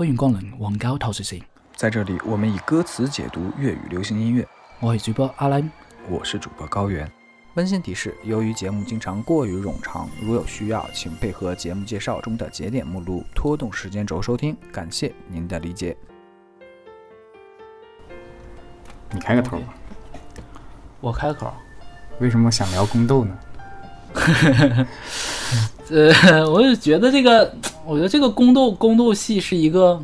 欢迎光臨黃膠透視線，在这里，我们以歌词解读粤语流行音乐。我係主播阿兰。我是主播高原。温馨提示：由于节目经常过于冗长，如有需要，请配合节目介绍中的节点目录拖动时间轴收听。感谢您的理解。你开个头吧。我开口。为什么想聊宫斗呢？呃，我就觉得這個，我觉得这个宫斗宫斗戏是一个，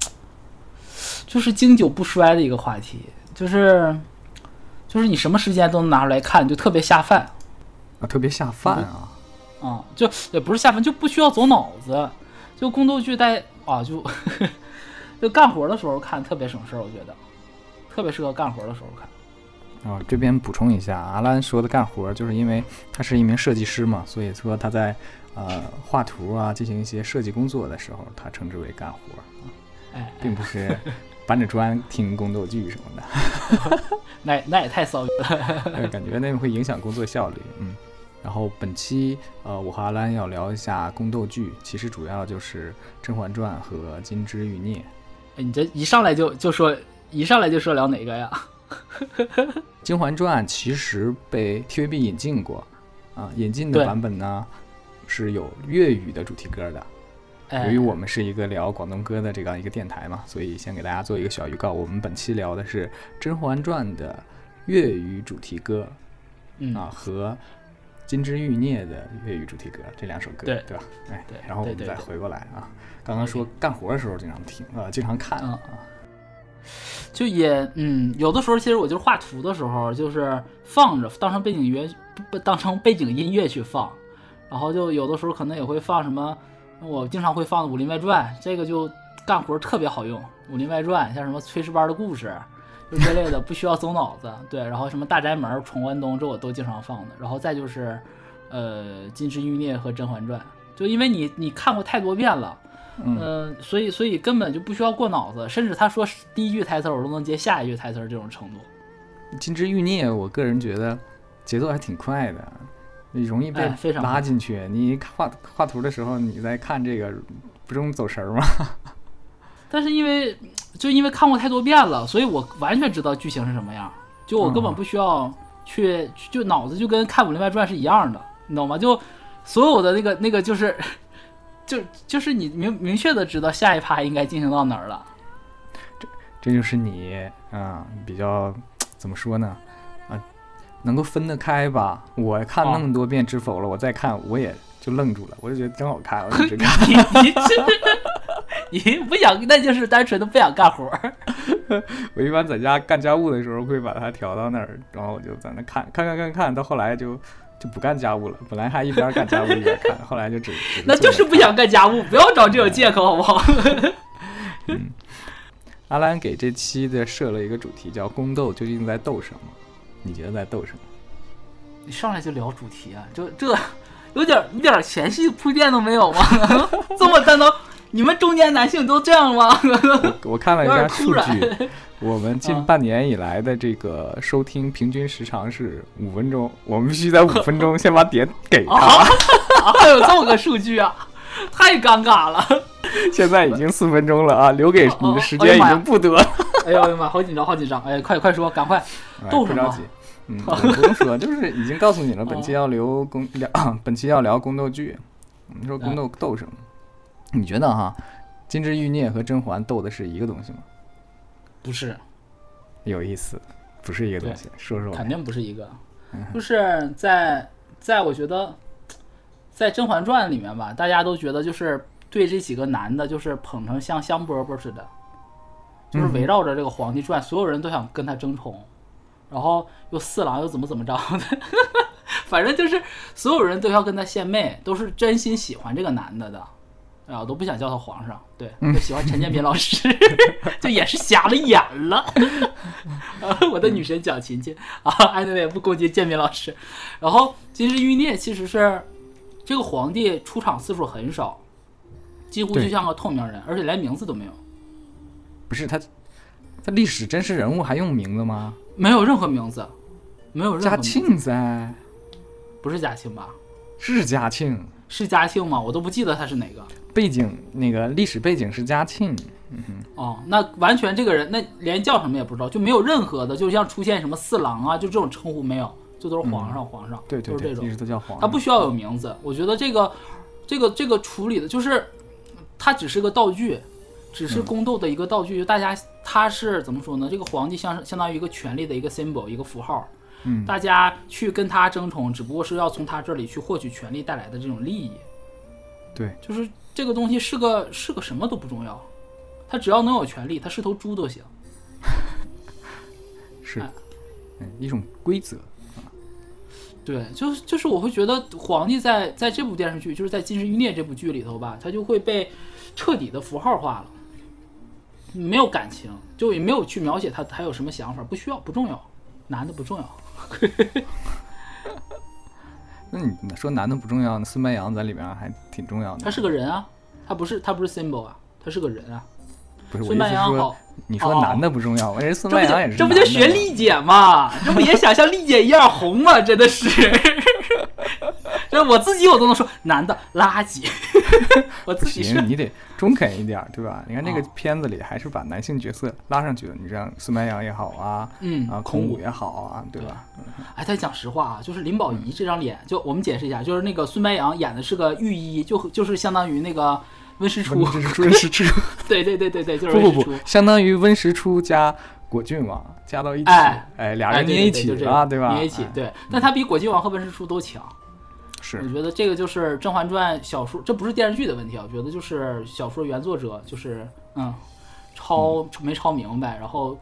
就是经久不衰的一个话题，就是，就是你什么时间都能拿出来看，就特别下饭。啊，特别下饭啊。啊，就也不是下饭，就不需要走脑子，就宮鬥劇帶啊，就 就干活的时候看特别省事儿，我觉得，特别适合干活的时候看。哦，这边补充一下，阿兰说的干活，就是因为他是一名设计师嘛，所以说他在呃画图啊，进行一些设计工作的时候，他称之为干活啊，哎，並不是搬着砖听宫斗剧什么的。那那也太骚了，感觉那会影响工作效率。嗯，然后本期呃，我和阿兰要聊一下宫斗剧，其实主要就是《甄嬛传》和《金枝欲孽》。哎，你这一上来就就说，一上来就说聊哪个呀？《甄嬛传》其实被 TVB 引进过，啊，引进的版本呢是有粤语的主题歌的。由于我们是一个聊广东歌的这样一个电台嘛，所以先给大家做一个小预告。我们本期聊的是《甄嬛传》的粤语主题歌，嗯啊，和《金枝欲孽》的粤语主题歌这两首歌，对对吧？哎，对。然后我们再回过来啊，刚刚说干活的时候经常听，啊，经常看啊。就也嗯，有的时候其实我就是画图的时候，就是放着当成背景樂，不當成背景音乐去放，然后就有的时候可能也会放什么，我经常会放《武林外传》，这个就干活特别好用，《武林外传》像什么炊事班的故事，就这类的不需要走脑子，对，然后什么大宅门、闯关东这我都经常放的，然后再就是，呃，《金枝欲孽》和《甄嬛传》，就因为你你看过太多遍了。嗯、呃，所以所以根本就不需要过脑子，甚至他说第一句台词我都能接下一句台词这种程度。金枝欲孽，我个人觉得节奏还挺快的，你容易被拉进去。哎、你画画图的时候，你在看这个，不容易走神吗？但是因为就因为看过太多遍了，所以我完全知道剧情是什么样，就我根本不需要去，嗯、就脑子就跟看《武林外传》是一样的，你懂吗？就所有的那个那个就是。就就是你明明确的知道下一趴应该进行到哪儿了，这这就是你啊比较怎么说呢啊能够分得开吧？我看那么多遍《知否》了，我再看我也就愣住了，我就觉得真好看，我一直看。你你是你不想那就是单纯的不想干活 我一般在家干家务的时候会把它调到那儿，然后我就在那看看看看看到后来就。就不干家务了，本来还一边干家务一边看，后来就只，只那就是不想干家务，不要找这种借口好不好？嗯，阿兰给这期的设了一个主题叫宫斗，究竟在斗什麼？你觉得在逗什么？你上来就聊主题啊？就这有点一点前戏铺垫都没有吗？这么单刀，你们中年男性都这样吗？我，我看了一下数据。我们近半年以来的这个收听平均时长是五分钟，我们必须在五分钟先把点给他。还、啊、有这么个数据啊，太尴尬了。现在已经四分钟了啊，留给你的时间已经不多。哎呦我的妈，好紧张，好紧张！哎，快快说，赶快。斗什着急，嗯，不用说，就是已经告诉你了。本期要聊宫聊，本期要聊宮鬥劇。我們說宮鬥鬥什么？你觉得哈，《金枝欲孽》和甄嬛斗的是一个东西吗？不是，有意思，不是一个东西。说说，肯定不是一个，就是在在我觉得，在《甄嬛传》里面吧，大家都觉得就是对这几个男的，就是捧成像香饽饽似的，就是围绕着这个皇帝转，所有人都想跟他争宠，然后又四郎又怎么怎么着的，反正就是所有人都要跟他献媚，都是真心喜欢这个男的的。啊，我都不想叫他皇上，对，就喜欢陈建斌老师，就也是瞎了眼了。啊，我的女神蒋勤勤啊，安德烈不攻击建斌老师。然后《金枝欲孽》其实是这个皇帝出场次数很少，几乎就像个透明人，而且连名字都没有。不是他，他历史真实人物还用名字吗？没有任何名字，没有任何名字。嘉庆在，不是嘉庆吧？是嘉庆。是嘉庆吗？我都不记得他是哪个背景，那个历史背景是嘉庆。嗯哼，哦，那完全这个人，那连叫什么也不知道，就没有任何的，就像出现什么四郎啊，就这种称呼没有，就都是皇上，皇上，对对对，一直都叫皇上。他不需要有名字，我觉得这个，这个，这个处理的就是，他只是个道具，只是宫斗的一个道具，就大家他是怎么说呢？这个皇帝相相当于一个权力的一个 symbol，一个符号。嗯，大家去跟他争宠，只不过是要从他这里去获取权力带来的这种利益。对，就是这个东西是个是个什么都不重要，他只要能有权利，他是头猪都行。是，嗯，一种规则。对，就是就是我会觉得皇帝在在这部电视剧，就是在《金枝欲孽》这部剧里头吧，他就会被彻底的符号化了，没有感情，就也没有去描写他他有什么想法，不需要，不重要，男的不重要。那你说男的不重要，那孙白杨在里面还挺重要的。他是个人啊，他不是他不是 symbol 啊，他是个人啊。不是孙白杨好，你说男的不重要，我人孙白杨也是。这不就学丽姐吗？这不也想像丽姐一样红吗？真的是。这我自己我都能说男的垃圾。我自己是，你得中肯一点，对吧？你看这个片子里还是把男性角色拉上去了，你像孙白杨也好啊，嗯啊，孔武。也好啊，对吧？哎，但讲实话啊，就是林保怡这张脸，就我们解释一下，就是那个孙白杨演的是个御医，就就是相当于那个温实初，温实初，对对对对对，就是不不不，相当于温实初加果郡王加到一起，哎，俩人捏一起啊，对吧？捏一起，对，但他比果郡王和温实初都强。是，我觉得这个就是《甄嬛传》小说，这不是电视剧的问题啊。我觉得就是小说原作者就是嗯，抄没抄明白，然后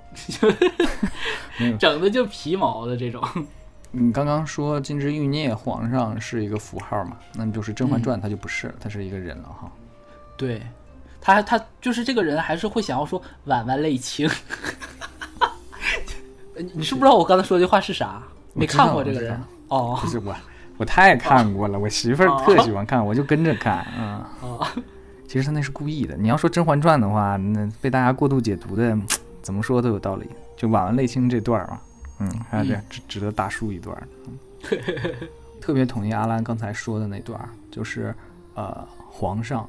整的就皮毛的这种。你刚刚说《金枝欲孽》，皇上是一个符号嘛？那就是《甄嬛传》，他就不是，他是一个人了哈。对，他他就是这个人，还是会想要说婉婉泪清。你是不知道我刚才说这话是啥？没看过这个人哦，不是我。我太看过了，我媳妇儿特喜欢看，我就跟着看。嗯，其实他那是故意的。你要说《甄嬛传》的话，那被大家过度解读的，怎么说都有道理。就婉婉泪清这段儿啊，嗯，还得值值得大书一段。特别同意阿兰刚才说的那段儿，就是呃，皇上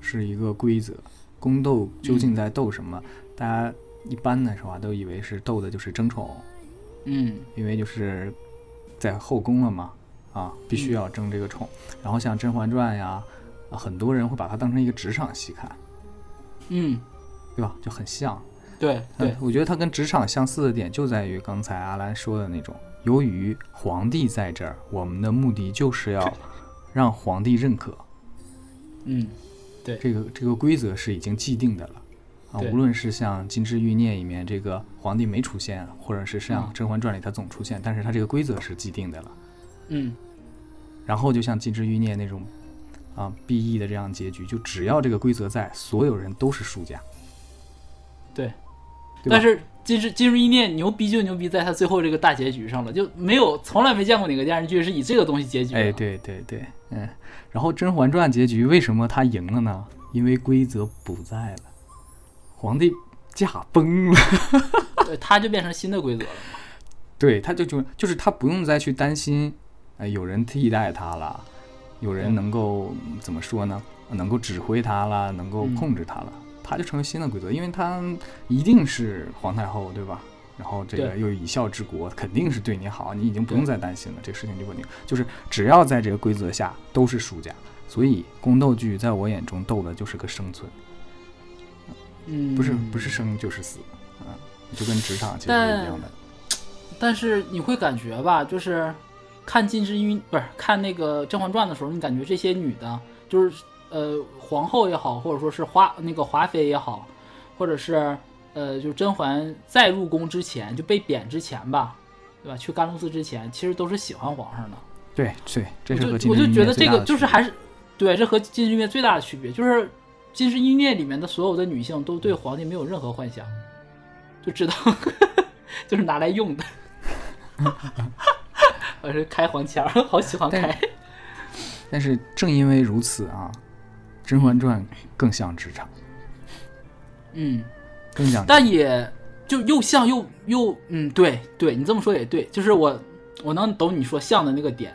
是一个规则，宫斗究竟在斗什么？大家一般的时候啊，都以为是斗的就是争宠。嗯，因为就是在后宫了嘛。啊，必须要争这个宠，然后像《甄嬛传》呀，很多人会把它当成一个职场戏看，嗯，对吧？就很像。对对，我觉得它跟职场相似的点就在于刚才阿兰说的那种，由于皇帝在这儿，我们的目的就是要让皇帝认可。嗯，对，这个这个规则是已经既定的了啊，无论是像《金枝欲孽》里面这个皇帝没出现，或者是像《甄嬛传》里他总出现，但是他这个规则是既定的了。嗯。然后就像《金枝欲孽》那种，啊，B E 的这样结局，就只要这个规则在，所有人都是输家。对，但是《金枝金枝欲孽》牛逼就牛逼在他最后这个大结局上了，就没有从来没见过哪个电视剧是以这个东西结局。哎，对对对，嗯。然后《甄嬛传》结局为什么他赢了呢？因为规则不在了，皇帝驾崩了，对，他就变成新的规则了。对，他就就就是他不用再去担心。哎，有人替代他了，有人能够怎么说呢？能够指挥他了，能够控制他了，他就成为新的规则，因为他一定是皇太后，对吧？然后这个又以孝治国，肯定是对你好，你已经不用再担心了，这个事情就稳定。就是只要在这个规则下，都是输家。所以宫斗剧在我眼中斗的就是个生存，嗯，不是不是生就是死啊，就跟职场其实是一样的。但是你会感觉吧，就是。看《金枝玉》不是看那个《甄嬛传》的时候，你感觉这些女的，就是呃皇后也好，或者说是华那个华妃也好，或者是呃就甄嬛在入宫之前就被贬之前吧，对吧？去甘露寺之前，其实都是喜欢皇上的。对对，这是和我就觉得这个就是还是对，这和《金枝玉叶》最大的区别就是《金枝玉叶》里面的所有的女性都对皇帝没有任何幻想，就知道 就是拿来用的。我是开黄腔，好喜欢开。但是正因为如此啊，《甄嬛传》更像职场。嗯，更像。但也就又像又又嗯，对对，你这么说也对，就是我我能懂你说像的那个点。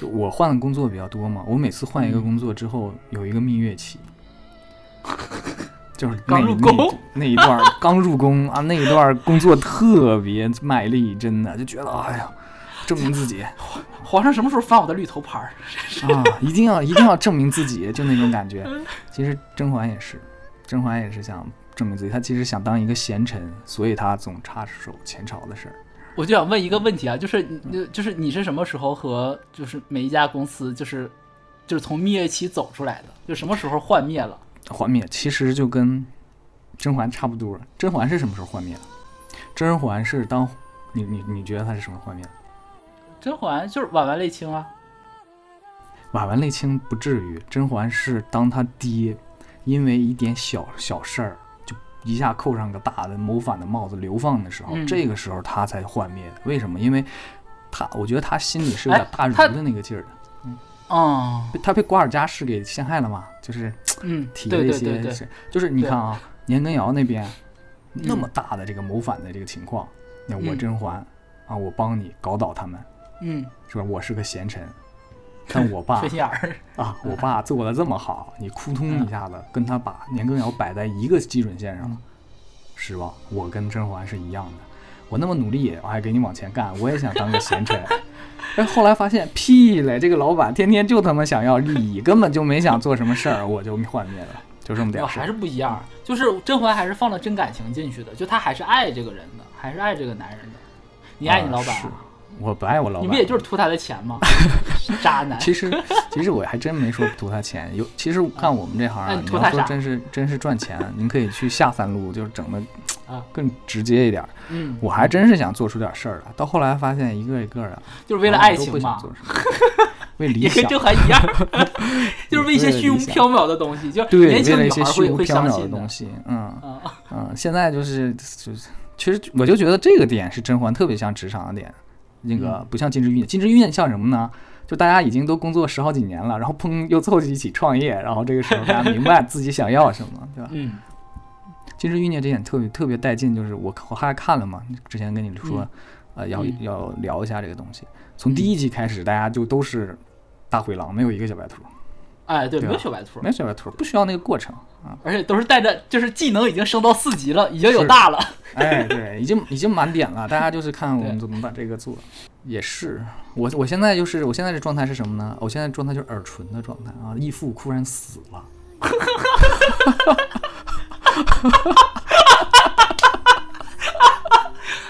就我换的工作比较多嘛，我每次换一个工作之后有一个蜜月期，就是刚入宫那一段刚入宫啊，那一段工作特别卖力，真的就觉得哎呀，证明自己。皇皇上什么时候翻我的绿头牌 啊？一定要一定要证明自己，就那种感觉。其实甄嬛也是，甄嬛也是想证明自己，她其实想当一个贤臣，所以她总插手前朝的事儿。我就想问一个问题啊，就是你就是你是什么时候和就是每一家公司就是就是从蜜月期走出来的？就什么时候幻灭了？幻灭其实就跟甄嬛差不多。甄嬛是什么时候幻灭的？甄嬛是当你你你觉得她是什么幻灭的？甄嬛就是婉婉泪清啊，婉婉泪清不至于。甄嬛是当他爹因为一点小小事儿就一下扣上个大的谋反的帽子流放的时候，这个时候他才幻灭的。为什么？因为他我觉得他心里是有点大儒的那个劲儿的。嗯，哦，他被瓜尔佳氏给陷害了嘛？就是嗯，提了一些，就是你看啊，年羹尧那边那么大的这个谋反的这个情况，那我甄嬛啊，我帮你搞倒他们。嗯，是吧？我是个贤臣，但我爸 缺心眼儿啊，我爸做的这么好，你扑通一下子跟他把年羹尧摆在一个基准线上了，失望。我跟甄嬛是一样的，我那么努力，我还给你往前干，我也想当个贤臣。哎，后来发现屁嘞，这个老板天天就他妈想要利益，根本就没想做什么事儿，我就幻灭了，就这么点我。还是不一样，就是甄嬛还是放了真感情进去的，就她还是爱这个人的，还是爱这个男人的。你爱你老板？我不爱我老板，你不也就是图他的钱吗？渣男。其实，其实我还真没说图他钱。有，其实干我们这行，你要说真是真是赚钱，您可以去下三路，就是整的啊更直接一点。嗯，我还真是想做出点事儿来。到后来发现，一个一个的，就是为了爱情嘛，为理想。也跟郑恺一样，就是为一些虚无缥缈的东西，就对，为了一些虚无缥缈的东西。嗯嗯，现在就是就是，其实我就觉得这个点是甄嬛特别像职场的点。那个不像金枝玉孽，金枝玉孽像什么呢？就大家已经都工作十好几年了，然后砰又凑一起创业，然后这个时候大家明白 自己想要什么，对吧？嗯。金枝玉孽这点特别特别带劲，就是我我还看了嘛，之前跟你说，呃，要要聊一下这个东西。从第一集开始，大家就都是大灰狼，没有一个小白兔。哎，对，没有小白兔，没有小白兔，不需要那个过程啊。而且都是带着，就是技能已经升到四级了，已经有大了。哎，对，已经已经满点了。大家就是看我们怎么把这个做。也是，我我现在就是我现在这状态是什么呢？我现在状态就是耳唇的状态啊。义父突然死了。哈哈哈哈哈哈！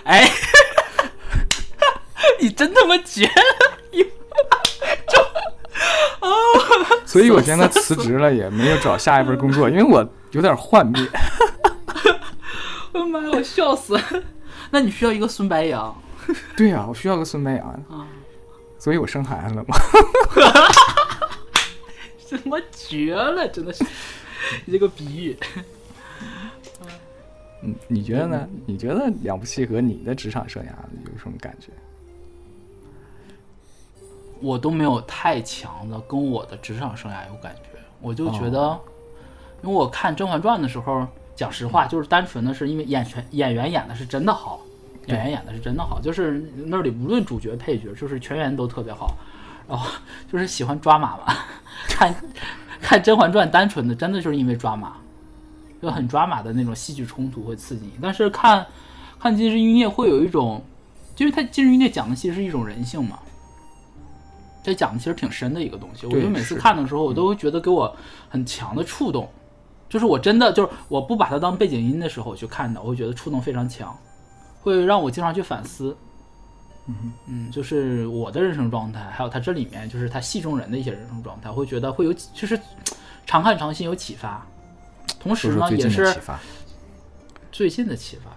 哎，你真他妈绝了！所以我现在辞职了，也没有找下一份工作，因为我有点幻灭。我的妈呀，我笑死！那你需要一个孙白杨？对呀，我需要个孙白杨啊！所以我生孩子了嘛？什么绝了？真的是你这个比喻。嗯，你觉得呢？你觉得两部戏和你的职场生涯有什么感觉？我都没有太强的跟我的职场生涯有感觉，我就觉得，因为我看《甄嬛传》的时候，讲实话，就是单纯的是因为演员演员演的是真的好，演员演的是真的好，就是那里无论主角配角，就是全员都特别好，然后就是喜欢抓马嘛，看看《甄嬛传》单纯的真的就是因为抓马，就很抓马的那种戏剧冲突会刺激你，但是看看《金枝玉孽》会有一种，因为它《金枝玉孽》讲的其实是一种人性嘛。这讲的其实挺深的一个东西，我就每次看的时候，我都会觉得给我很强的触动，就是我真的就是我不把它当背景音的时候去看的，我会觉得触动非常强，会让我经常去反思。嗯嗯，就是我的人生状态，还有他这里面就是他戏中人的一些人生状态，会觉得会有就是常看常新，有启发。同时呢，也是最近的启发。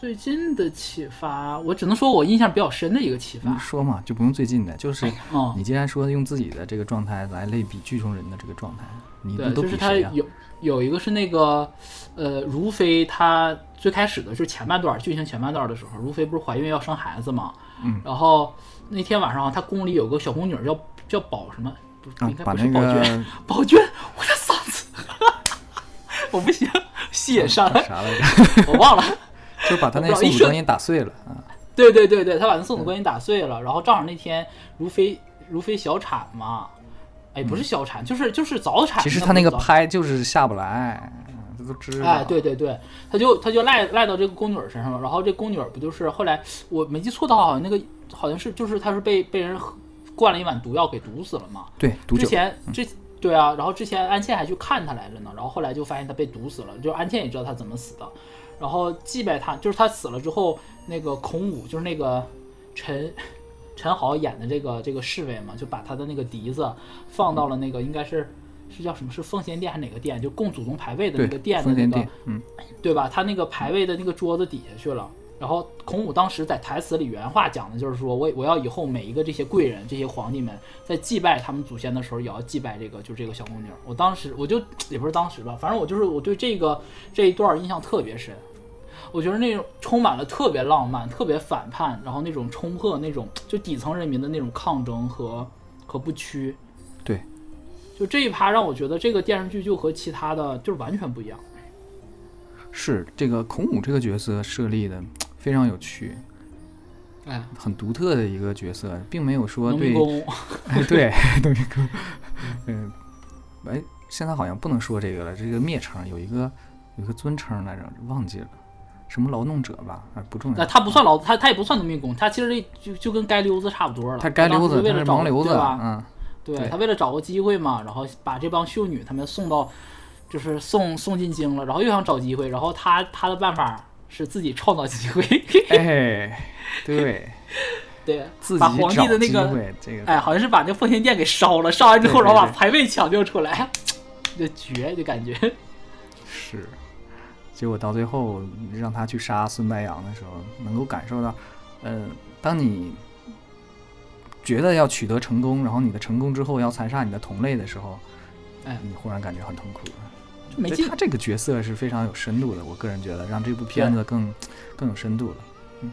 最近的启发，我只能说我印象比较深的一个启发。说嘛，就不用最近的，就是你既然说用自己的这个状态来类比剧中人的这个状态，你对，都就是他有有一个是那个呃，如妃她最开始的就是前半段剧情前半段的时候，如妃不是怀孕要生孩子嘛，嗯，然后那天晚上她宫里有个小宫女叫叫宝什么，不应该不是宝娟，宝娟，我的嗓子，我不行，戏也上了，啥来着？我忘了。就把他那宋祖观音打碎了啊！对对对对，他把那送子观音打碎了，然后正好那天如妃如妃小产嘛，哎，不是小产，就是就是早产。其实他那个拍就是下不来，这都知道。哎，对对对，他就他就赖赖到这个宫女身上了，然后这宫女不就是后来我没记错的话，好像那个好像是就是他是被被人灌了一碗毒药给毒死了嘛？对，之前之对啊，然后之前安茜还去看他来着呢，然后后来就发现他被毒死了，就安茜也知道他怎么死的。然后祭拜他，就是他死了之后，那个孔武就是那个陈陈豪演的这个这个侍卫嘛，就把他的那个笛子放到了那个应该是是叫什么是奉先殿还是哪个殿，就供祖宗牌位的那个殿的那个，嗯，对吧？他那个牌位的那个桌子底下去了。然后孔武当时在台词里原话讲的就是说，我我要以后每一个这些贵人、这些皇帝们在祭拜他们祖先的时候，也要祭拜这个，就这个小宫女。我当时我就也不是当时吧，反正我就是我对这个这一段印象特别深。我觉得那种充满了特别浪漫、特别反叛，然后那种冲破那种就底层人民的那种抗争和和不屈。对，就这一趴让我觉得这个电视剧就和其他的就是完全不一样。是这个孔武这个角色设立的。非常有趣，哎，很独特的一个角色，并没有说对，哎，对，农民工，嗯，哎，现在好像不能说这个了，这个蔑称有一个有一个尊称来着，忘记了，什么劳动者吧，啊，不重要。他不算劳，他他也不算农民工，他其实就就跟街溜子差不多了。他街溜子，为了找流子吧？嗯，对他为了找个机会嘛，然后把这帮秀女他们送到，就是送送进京了，然后又想找机会，然后他他的办法。是自己创造机会，哎，对，对，把皇帝的那个，这个，哎，好像是把那奉天殿给烧了，烧完之后，然后把牌位抢救出来，就绝，就感觉是，结果到最后让他去杀孙白杨的时候，能够感受到，呃，当你觉得要取得成功，然后你的成功之后要残杀你的同类的时候，哎，你忽然感觉很痛苦。没劲。他这个角色是非常有深度的，我个人觉得让这部片子更更有深度了。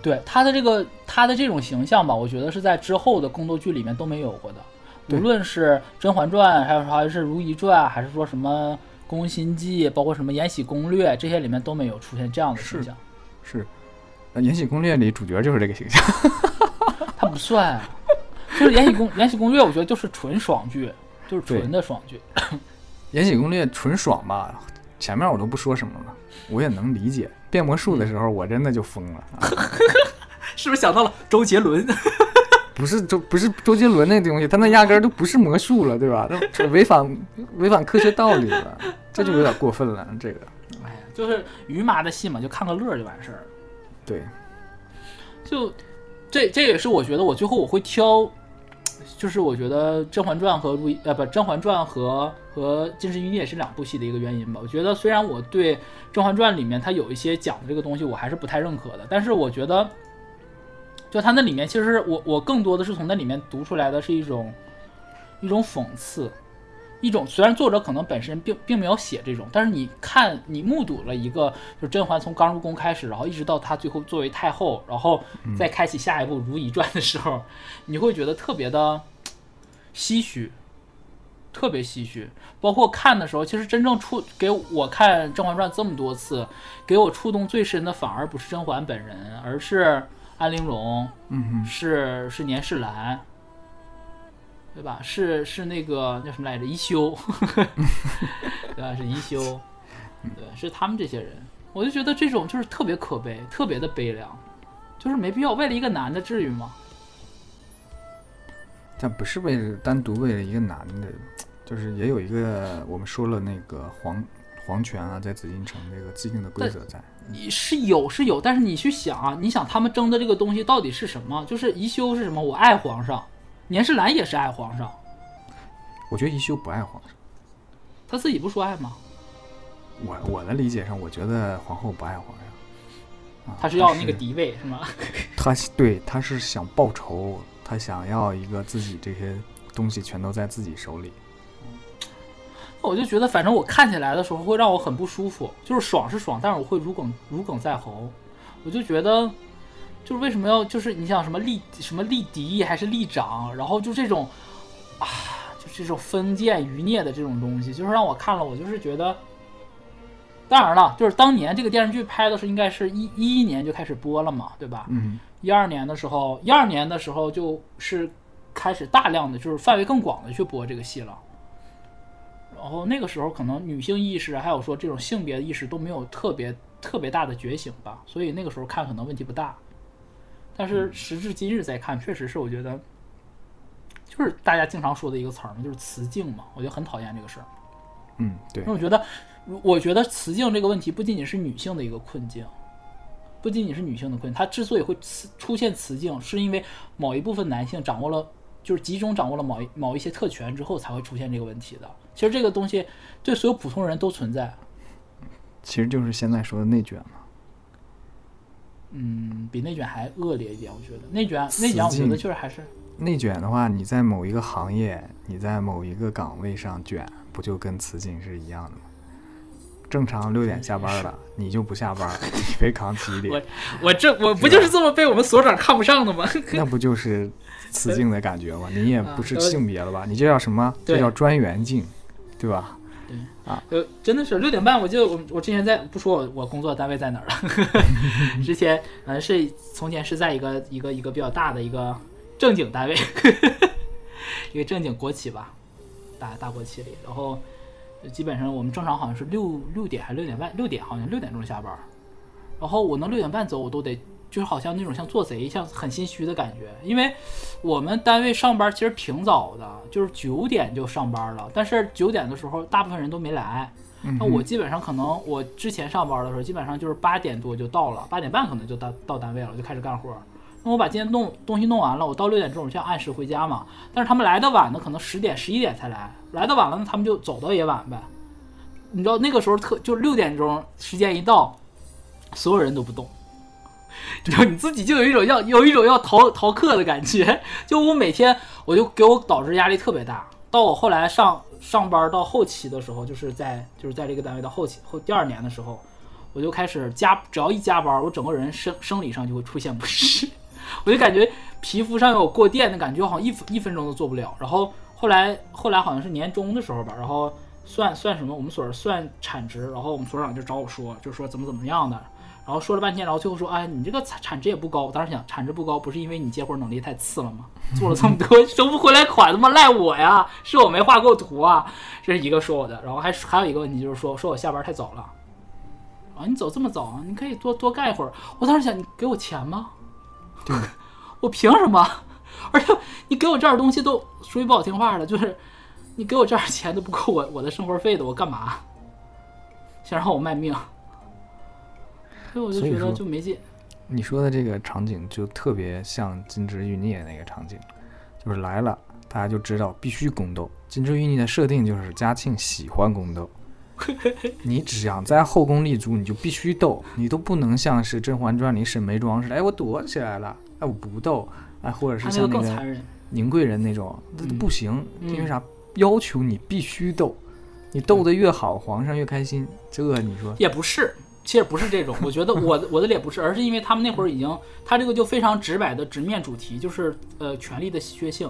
对他的这个他的这种形象吧，我觉得是在之后的宫斗剧里面都没有过的，无论是《甄嬛传》，还有还是《如懿传》，还是说什么《宫心计》，包括什么《延禧攻略》，这些里面都没有出现这样的形象。是，那《延禧攻略》里主角就是这个形象。他不算，就是《延禧攻延禧攻略》，我觉得就是纯爽剧，就是纯的爽剧。《延禧攻略》纯爽吧，前面我都不说什么了，我也能理解。变魔术的时候，我真的就疯了，是不是想到了周杰伦？不是周，不是周杰伦那东西，他那压根儿都不是魔术了，对吧？这违反违反科学道理了，这就有点过分了。这个，哎呀，就是于妈的戏嘛，就看个乐就完事儿了。对，就这这也是我觉得我最后我会挑。就是我觉得《甄嬛传》和《如懿》呃不，《甄嬛传》和和《金枝玉孽》是两部戏的一个原因吧。我觉得虽然我对《甄嬛传》里面它有一些讲的这个东西我还是不太认可的，但是我觉得，就他那里面其实我我更多的是从那里面读出来的是一种一种讽刺。一种虽然作者可能本身并并没有写这种，但是你看你目睹了一个，就是甄嬛从刚入宫开始，然后一直到她最后作为太后，然后再开启下一部《如懿传》的时候，你会觉得特别的唏嘘，特别唏嘘。包括看的时候，其实真正触给我看《甄嬛传》这么多次，给我触动最深的反而不是甄嬛本人，而是安陵容，嗯，是是年世兰。对吧？是是那个叫什么来着？宜修，对吧？是宜修，对，是他们这些人。我就觉得这种就是特别可悲，特别的悲凉，就是没必要为了一个男的，至于吗？但不是为了单独为了一个男的，就是也有一个我们说了那个皇皇权啊，在紫禁城这个既定的规则在。你是有是有，但是你去想啊，你想他们争的这个东西到底是什么？就是宜修是什么？我爱皇上。年世兰也是爱皇上，我觉得宜修不爱皇上，他自己不说爱吗？我我的理解上，我觉得皇后不爱皇上，他是要那个嫡位是吗？他对他是想报仇，他想要一个自己这些东西全都在自己手里。那我就觉得，反正我看起来的时候会让我很不舒服，就是爽是爽，但是我会如鲠如鲠在喉，我就觉得。就是为什么要就是你想什么立什么立敌还是立长，然后就这种啊，就这种封建余孽的这种东西，就是让我看了，我就是觉得，当然了，就是当年这个电视剧拍的是应该是一一一年就开始播了嘛，对吧？嗯，一二年的时候，一二年的时候就是开始大量的就是范围更广的去播这个戏了。然后那个时候可能女性意识还有说这种性别意识都没有特别特别大的觉醒吧，所以那个时候看可能问题不大。但是时至今日再看，确实是我觉得，就是大家经常说的一个词儿嘛，就是雌竞嘛，我就很讨厌这个事儿。嗯，对。那我觉得，我觉得雌竞这个问题不仅仅是女性的一个困境，不仅仅是女性的困境，它之所以会出现雌竞，是因为某一部分男性掌握了，就是集中掌握了某一某一些特权之后才会出现这个问题的。其实这个东西对所有普通人都存在。其实就是现在说的内卷嘛。嗯，比内卷还恶劣一点，我觉得内卷内卷，我觉得确实还是内卷的话，你在某一个行业，你在某一个岗位上卷，不就跟雌竞是一样的吗？正常六点下班了，你就不下班，你非扛起一点。我我这我不就是这么被我们所长看不上的吗？那不就是雌竞的感觉吗？你也不是性别了吧？你这叫什么？这叫专员竞，对吧？对啊，呃，真的是六点半，我就我我之前在不说我我工作单位在哪儿了，之前嗯是从前是在一个一个一个比较大的一个正经单位，一个正经国企吧，大大国企里，然后基本上我们正常好像是六六点还是六点半，六点好像六点钟下班，然后我能六点半走，我都得。就是好像那种像做贼，像很心虚的感觉，因为我们单位上班其实挺早的，就是九点就上班了。但是九点的时候，大部分人都没来。那我基本上可能我之前上班的时候，基本上就是八点多就到了，八点半可能就到到单位了，就开始干活。那我把今天弄东西弄完了，我到六点钟我就要按时回家嘛。但是他们来的晚的，可能十点十一点才来，来的晚了，那他们就走的也晚呗。你知道那个时候特就六点钟时间一到，所有人都不动。你知道你自己就有一种要有一种要逃逃课的感觉，就我每天我就给我导致压力特别大。到我后来上上班到后期的时候，就是在就是在这个单位的后期后第二年的时候，我就开始加，只要一加班，我整个人生生理上就会出现不适，我就感觉皮肤上有过电的感觉，好像一分一分钟都做不了。然后后来后来好像是年终的时候吧，然后算算什么，我们所算产值，然后我们所长就找我说，就说怎么怎么样的。然后说了半天，然后最后说：“哎，你这个产产值也不高。”我当时想，产值不高不是因为你接活能力太次了吗？做了这么多收不回来款，他妈赖我呀！是我没画够图啊！这是一个说我的。然后还还有一个问题就是说，说我下班太早了。啊，你走这么早啊，你可以多多干一会儿。我当时想，你给我钱吗？对，我凭什么？而且你给我这点东西都说句不好听话的，就是你给我这点钱都不够我我的生活费的，我干嘛？想让我卖命？所以我就觉得就没劲。你说的这个场景就特别像《金枝欲孽》那个场景，就是来了，大家就知道必须宫斗。《金枝欲孽》的设定就是嘉庆喜欢宫斗，你只想在后宫立足，你就必须斗，你都不能像是《甄嬛传》里沈眉庄似的，哎，我躲起来了，哎，我不斗，哎，或者是像那个宁贵人那种，那不行，因为啥？要求你必须斗，你斗得越好，皇上越开心。这你说也不是。其实不是这种，我觉得我 我的脸不是，而是因为他们那会儿已经，他这个就非常直白的直面主题，就是呃权力的稀缺性。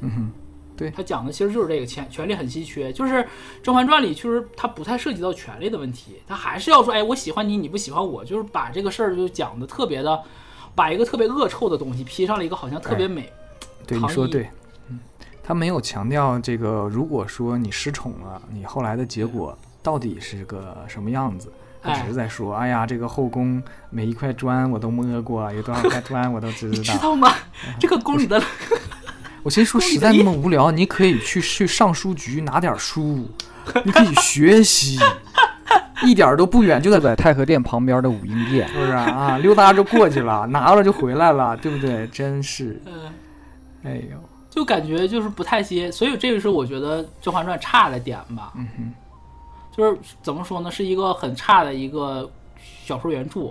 嗯哼，对他讲的其实就是这个权权力很稀缺，就是《甄嬛传》里其实他不太涉及到权力的问题，他还是要说，哎，我喜欢你，你不喜欢我，就是把这个事儿就讲的特别的，把一个特别恶臭的东西披上了一个好像特别美。对，你说对，嗯，他没有强调这个，如果说你失宠了，你后来的结果到底是个什么样子？他只是在说：“哎呀，这个后宫每一块砖我都摸过，有多少块砖我都知道。”你知道吗？这个宫里的，我先说，实在那么无聊，你可以去去上书局拿点书，你可以学习，一点都不远，就在在太和殿旁边的武英殿，是不是啊？溜达就过去了，拿了就回来了，对不对？真是，哎呦，就感觉就是不太接，所以这个是我觉得《甄嬛传》差的点吧。嗯哼。就是怎么说呢，是一个很差的一个小说原著，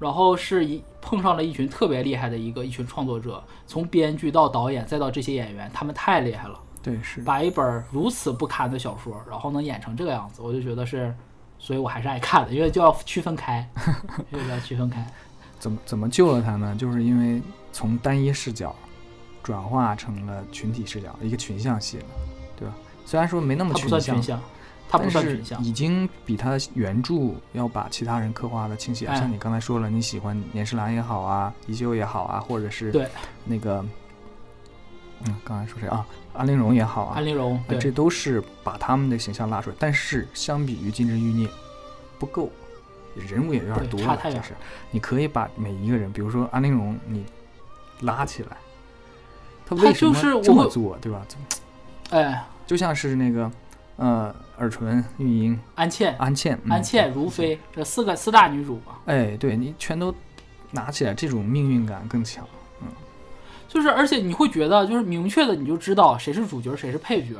然后是一碰上了一群特别厉害的一个一群创作者，从编剧到导演再到这些演员，他们太厉害了。对，是把一本如此不堪的小说，然后能演成这个样子，我就觉得是，所以我还是爱看的，因为就要区分开，就要区分开。怎么怎么救了他呢？就是因为从单一视角转化成了群体视角，一个群像戏了，对吧？虽然说没那么群像。他不算群像，已经比他原著要把其他人刻画的清晰。像你刚才说了，你喜欢年世兰也好啊，宜修也好啊，或者是对那个，嗯，刚才说谁啊？安陵容也好啊，安陵容，这都是把他们的形象拉出来。但是相比于金枝玉孽，不够，人物也有点多，了，就是。你可以把每一个人，比如说安陵容，你拉起来，他为什么这么做，对吧？哎，就像是那个。呃，尔淳、玉英、安茜、安茜、安茜、如妃，这四个四大女主吧？哎，对你全都拿起来，这种命运感更强。嗯，就是，而且你会觉得，就是明确的，你就知道谁是主角，谁是配角。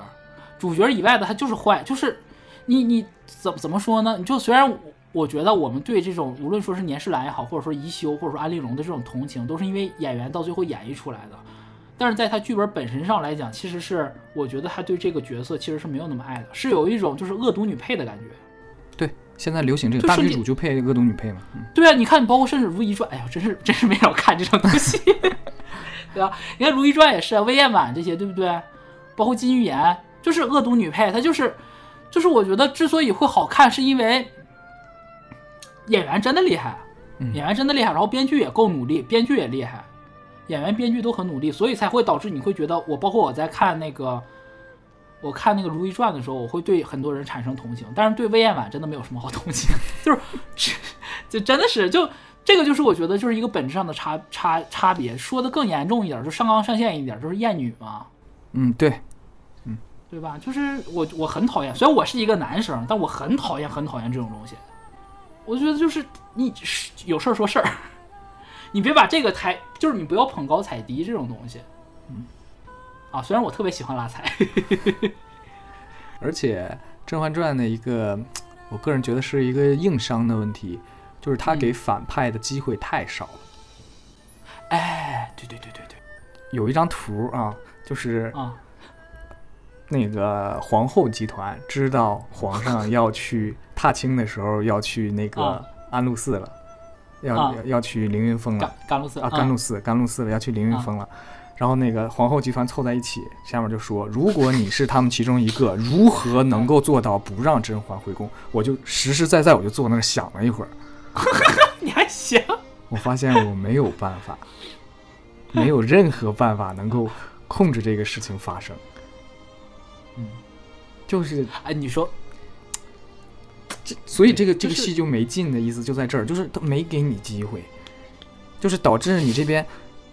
主角以外的他就是坏，就是你你怎怎么说呢？你就虽然我觉得我们对这种无论说是年世兰也好，或者说宜修，或者说安陵容的这种同情，都是因为演员到最后演绎出来的。但是在他剧本本身上来讲，其实是我觉得他对这个角色其实是没有那么爱的，是有一种就是恶毒女配的感觉。对，现在流行这个大女主就配恶毒女配嘛。对啊，你看，你包括甚至《如懿传》，哎呀，真是真是没少看这种东西，对吧？你看《如懿传》也是啊魏延婉这些，对不对？包括金玉妍，就是恶毒女配，她就是就是我觉得之所以会好看，是因为演员真的厉害，演员真的厉害，然后编剧也够努力，编剧也厉害。演员、编剧都很努力，所以才会导致你会觉得我，包括我在看那个，我看那个《如懿传》的时候，我会对很多人产生同情，但是对魏延婉真的没有什么好同情，就是，就真的是就这个就是我觉得就是一个本质上的差差差别。说的更严重一点，就上纲上线一点，就是厌女嘛。嗯，对，嗯，对吧？就是我我很讨厌，虽然我是一个男生，但我很讨厌很讨厌这种东西。我觉得就是你有事儿说事儿。你别把这个抬，就是你不要捧高踩低这种东西，嗯，啊，虽然我特别喜欢拉踩，而且《甄嬛传》的一个，我个人觉得是一个硬伤的问题，就是他给反派的机会太少了。哎，对对对对对，有一张图啊，就是啊，那个皇后集团知道皇上要去 踏青的时候要去那个安禄寺了。要要去凌云峰了，甘露寺啊，甘露寺，甘露寺了，要去凌云峰了。然后那个皇后集团凑在一起，下面就说：“如果你是他们其中一个，如何能够做到不让甄嬛回宫？”我就实实在在，我就坐那儿想了一会儿。你还想？我发现我没有办法，没有任何办法能够控制这个事情发生。嗯，就是哎，你说。所以这个这个戏就没劲的意思就在这儿，就是他没给你机会，就是导致你这边，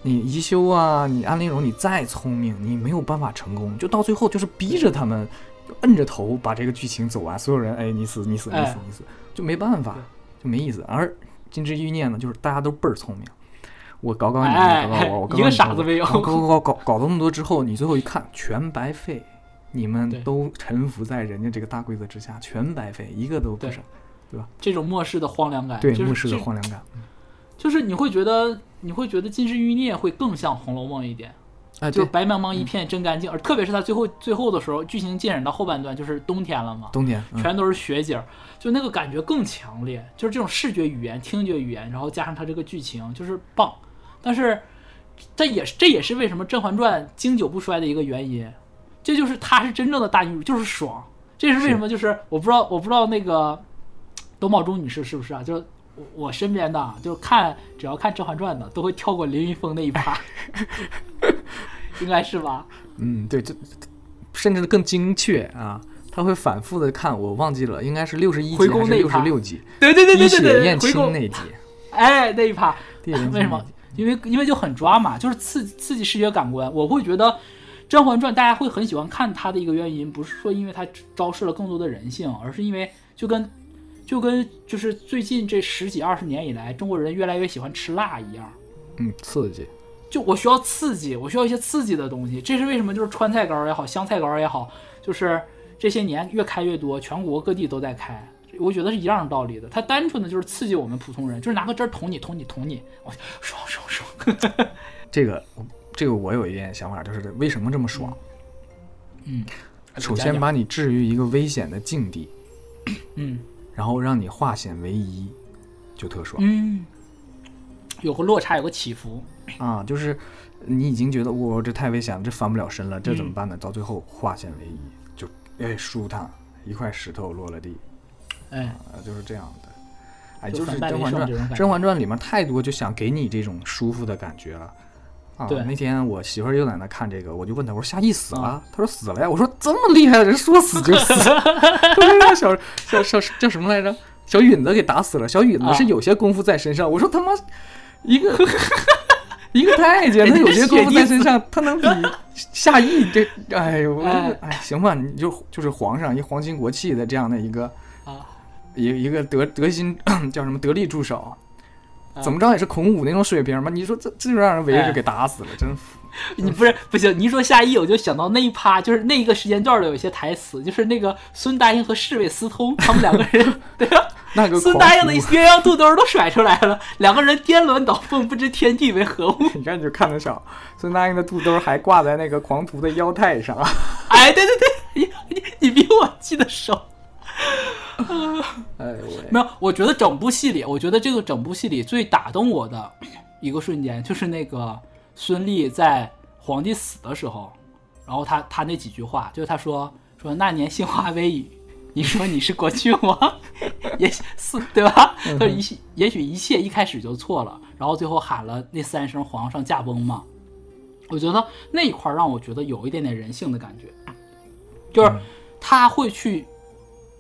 你宜修啊，你安陵容，你再聪明，你没有办法成功，就到最后就是逼着他们，摁着头把这个剧情走完，所有人哎你死你死你死你死，就没办法，就没意思。而金枝欲孽呢，就是大家都倍儿聪明，我搞搞你，搞搞我，我一个傻子没有，搞搞搞搞搞那么多之后，你最后一看全白费。你们都臣服在人家这个大规则之下，全白费，一个都不剩，对吧？这种末世的荒凉感，对末世的荒凉感，就是你会觉得，你会觉得《金枝欲孽》会更像《红楼梦》一点，哎，就是白茫茫一片真干净，而特别是他最后最后的时候，剧情进展到后半段，就是冬天了嘛，冬天全都是雪景，就那个感觉更强烈，就是这种视觉语言、听觉语言，然后加上它这个剧情，就是棒。但是这也是这也是为什么《甄嬛传》经久不衰的一个原因。这就是他是真正的大女主，就是爽。这是为什么？就是我不知道，我不知道那个董宝珠女士是不是啊？就是我身边的，就看只要看《甄嬛传》的，都会跳过凌云峰那一趴，应该是吧？嗯，对，这甚至更精确啊，他会反复的看，我忘记了，应该是六十一集还是六十六集？对对对对对对，燕青那集。哎，那一趴，为什么？因为因为就很抓嘛，就是刺刺激视觉感官，我会觉得。《甄嬛传》大家会很喜欢看它的一个原因，不是说因为它昭示了更多的人性，而是因为就跟就跟就是最近这十几二十年以来，中国人越来越喜欢吃辣一样。嗯，刺激。就我需要刺激，我需要一些刺激的东西。这是为什么？就是川菜糕也好，湘菜糕也好，就是这些年越开越多，全国各地都在开。我觉得是一样的道理的。它单纯的就是刺激我们普通人，就是拿个针捅你，捅你，捅你，我爽爽 爽。这个。这个我有一点想法，就是为什么这么爽？嗯，首先把你置于一个危险的境地，嗯，然后让你化险为夷，就特爽。嗯，有个落差，有个起伏啊，就是你已经觉得我这太危险了，这翻不了身了，这怎么办呢？到最后化险为夷，就哎舒坦，一块石头落了地，哎，就是这样的。哎，就是《甄嬛传》，《甄嬛传》里面太多就想给你这种舒服的感觉了。啊，那天我媳妇儿又在那看这个，我就问她，我说夏意死了？她说死了呀。我说这么厉害的人说死就死，都是让小小小叫什么来着？小允子给打死了。小允子是有些功夫在身上。我说他妈一个一个太监，他有些功夫在身上，他能比 夏意这？哎呦，哎，行吧，你就就是皇上一皇亲国戚的这样的一个啊，一一个德德心 叫什么得力助手。怎么着也是孔武那种水平嘛？你说这这就让人围着给打死了，真服！你不是不行，你一说夏邑，我就想到那一趴，就是那一个时间段的有些台词，就是那个孙答应和侍卫私通，他们两个人 对吧？那个孙答应的鸳鸯肚兜都甩出来了，两个人颠鸾倒凤，不知天地为何物。你看你就看得少，孙答应的肚兜还挂在那个狂徒的腰带上。哎，对对对，你你你比我记得熟。哎，没有，我觉得整部戏里，我觉得这个整部戏里最打动我的一个瞬间，就是那个孙俪在皇帝死的时候，然后他他那几句话，就是他说说那年杏花微雨，你说你是国君王，也是对吧？他说一也许一切一开始就错了，然后最后喊了那三声皇上驾崩嘛。我觉得那一块让我觉得有一点点人性的感觉，就是他会去。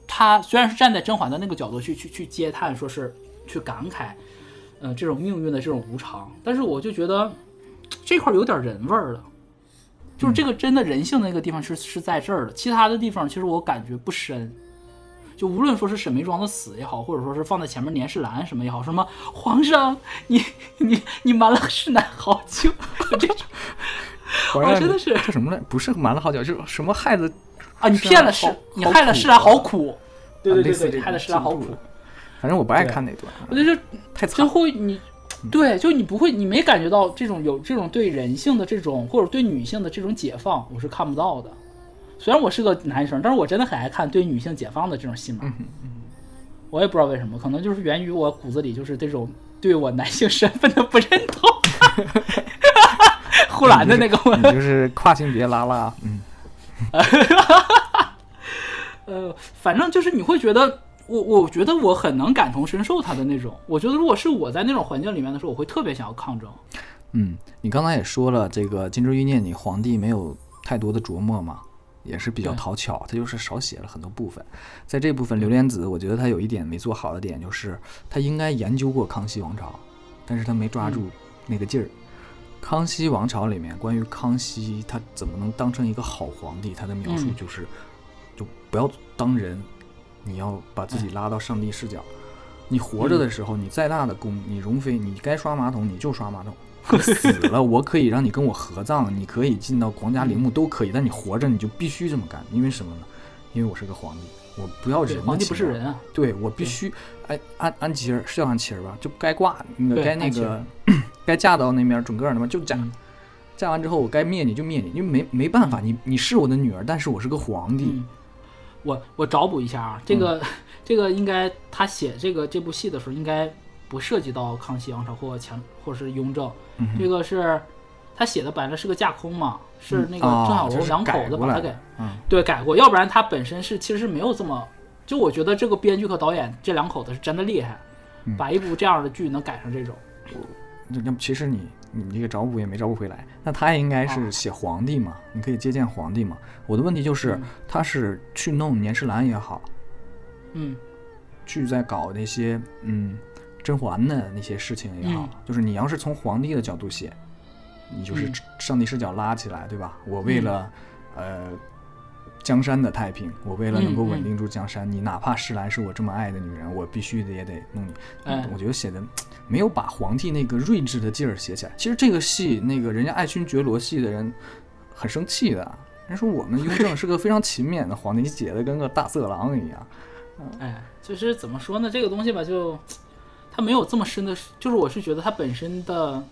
他虽然是站在甄嬛的那个角度去去去嗟叹，说是去感慨，呃，这种命运的这种无常，但是我就觉得这块有点人味儿了，就是这个真的人性的那个地方是是在这儿的，其他的地方其实我感觉不深。就无论说是沈眉庄的死也好，或者说是放在前面年世兰什么也好，什么皇上你你你瞒了世南好久，这种，我真的是这什么来？不是瞒了好久，就是什么害的。啊！你骗了是，你害了世兰，好苦。对对对对，害了世兰好苦。反正我不爱看那段，我觉得太惨。最后你，对，就你不会，你没感觉到这种有这种对人性的这种，或者对女性的这种解放，我是看不到的。虽然我是个男生，但是我真的很爱看对女性解放的这种戏码。我也不知道为什么，可能就是源于我骨子里就是这种对我男性身份的不认同。呼兰的那个，你就是跨性别拉拉，嗯。呃，反正就是你会觉得，我我觉得我很能感同身受他的那种。我觉得如果是我在那种环境里面的时候，我会特别想要抗争。嗯，你刚才也说了，这个《金枝欲孽》，你皇帝没有太多的琢磨嘛，也是比较讨巧，他就是少写了很多部分。在这部分，刘莲子，我觉得他有一点没做好的点，就是他应该研究过康熙王朝，但是他没抓住那个劲儿。康熙王朝里面，关于康熙他怎么能当成一个好皇帝，他的描述就是，就不要当人，你要把自己拉到上帝视角。你活着的时候，你再大的功，你容妃，你该刷马桶你就刷马桶。死了，我可以让你跟我合葬，你可以进到皇家陵墓都可以，但你活着你就必须这么干，因为什么呢？因为我是个皇帝，我不要人。皇帝不是人啊！对我必须，哎，安安琪儿是叫安琪儿吧？就该挂那个该那个。该嫁到那边准个的嘛，就嫁，嫁完之后我该灭你就灭你，因为没没办法，你你是我的女儿，但是我是个皇帝。我我找补一下啊，这个 这个应该他写这个这部戏的时候，应该不涉及到康熙王朝或乾或是雍正，这个是他写的本来是个架空嘛，是那个郑晓龙两口子把他给对改过，要不然他本身是其实是没有这么，就我觉得这个编剧和导演这两口子是真的厉害，把一部这样的剧能改成这种。那那其实你你这个找补也没找补回来，那他也应该是写皇帝嘛？你可以接见皇帝嘛？我的问题就是，他是去弄年世兰也好，嗯，去在搞那些嗯甄嬛的那些事情也好，就是你要是从皇帝的角度写，你就是上帝视角拉起来，对吧？我为了呃。江山的太平，我为了能够稳定住江山，你哪怕是来是我这么爱的女人，我必须得也得弄你。我觉得写的 没有把皇帝那个睿智的劲儿写起来。其实这个戏，那个人家爱新觉罗系的人很生气的，人说我们雍正是个非常勤勉的皇帝，你写的跟个大色狼一样。哎，就是怎么说呢？这个东西吧，就 他没有这么深的，就是我是觉得他本身的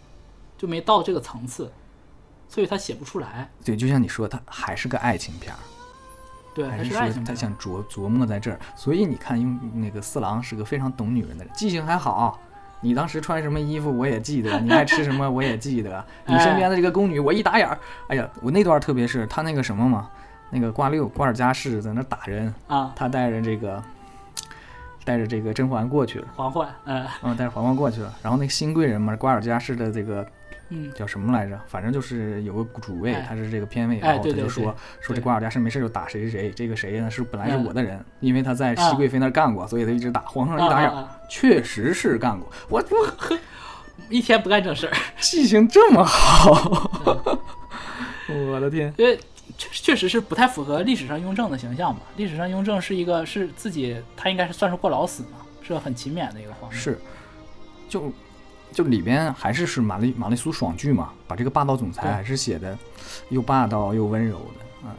就没到这个层次，所以他写不出来。对，就像你说，他还是个爱情片儿。对，还是说他想琢琢磨在这儿，所以你看，用那个四郎是个非常懂女人的人，记性还好。你当时穿什么衣服我也记得，你爱吃什么我也记得。你身边的这个宫女，我一打眼儿，哎呀，我那段特别是他那个什么嘛，那个挂六瓜尔佳氏在那打人啊，他带着这个带着这个甄嬛过去了，嬛嬛，嗯，嗯，带着嬛嬛过去了。然后那个新贵人嘛，瓜尔佳氏的这个。嗯，叫什么来着？反正就是有个主位，他是这个偏位，然后他就说说这瓜尔佳是没事就打谁谁谁，这个谁呢是本来是我的人，因为他在熹贵妃那儿干过，所以他一直打。皇上一打眼，确实是干过。我我 一天不干正事儿，记性这么好，我的天！因为确确实是不太符合历史上雍正的形象嘛。历史上雍正是一个是自己，他应该是算是过劳死嘛，是很勤勉的一个皇帝。是，就。就里边还是是玛丽玛丽苏爽剧嘛，把这个霸道总裁还是写的又霸道又温柔的，嗯，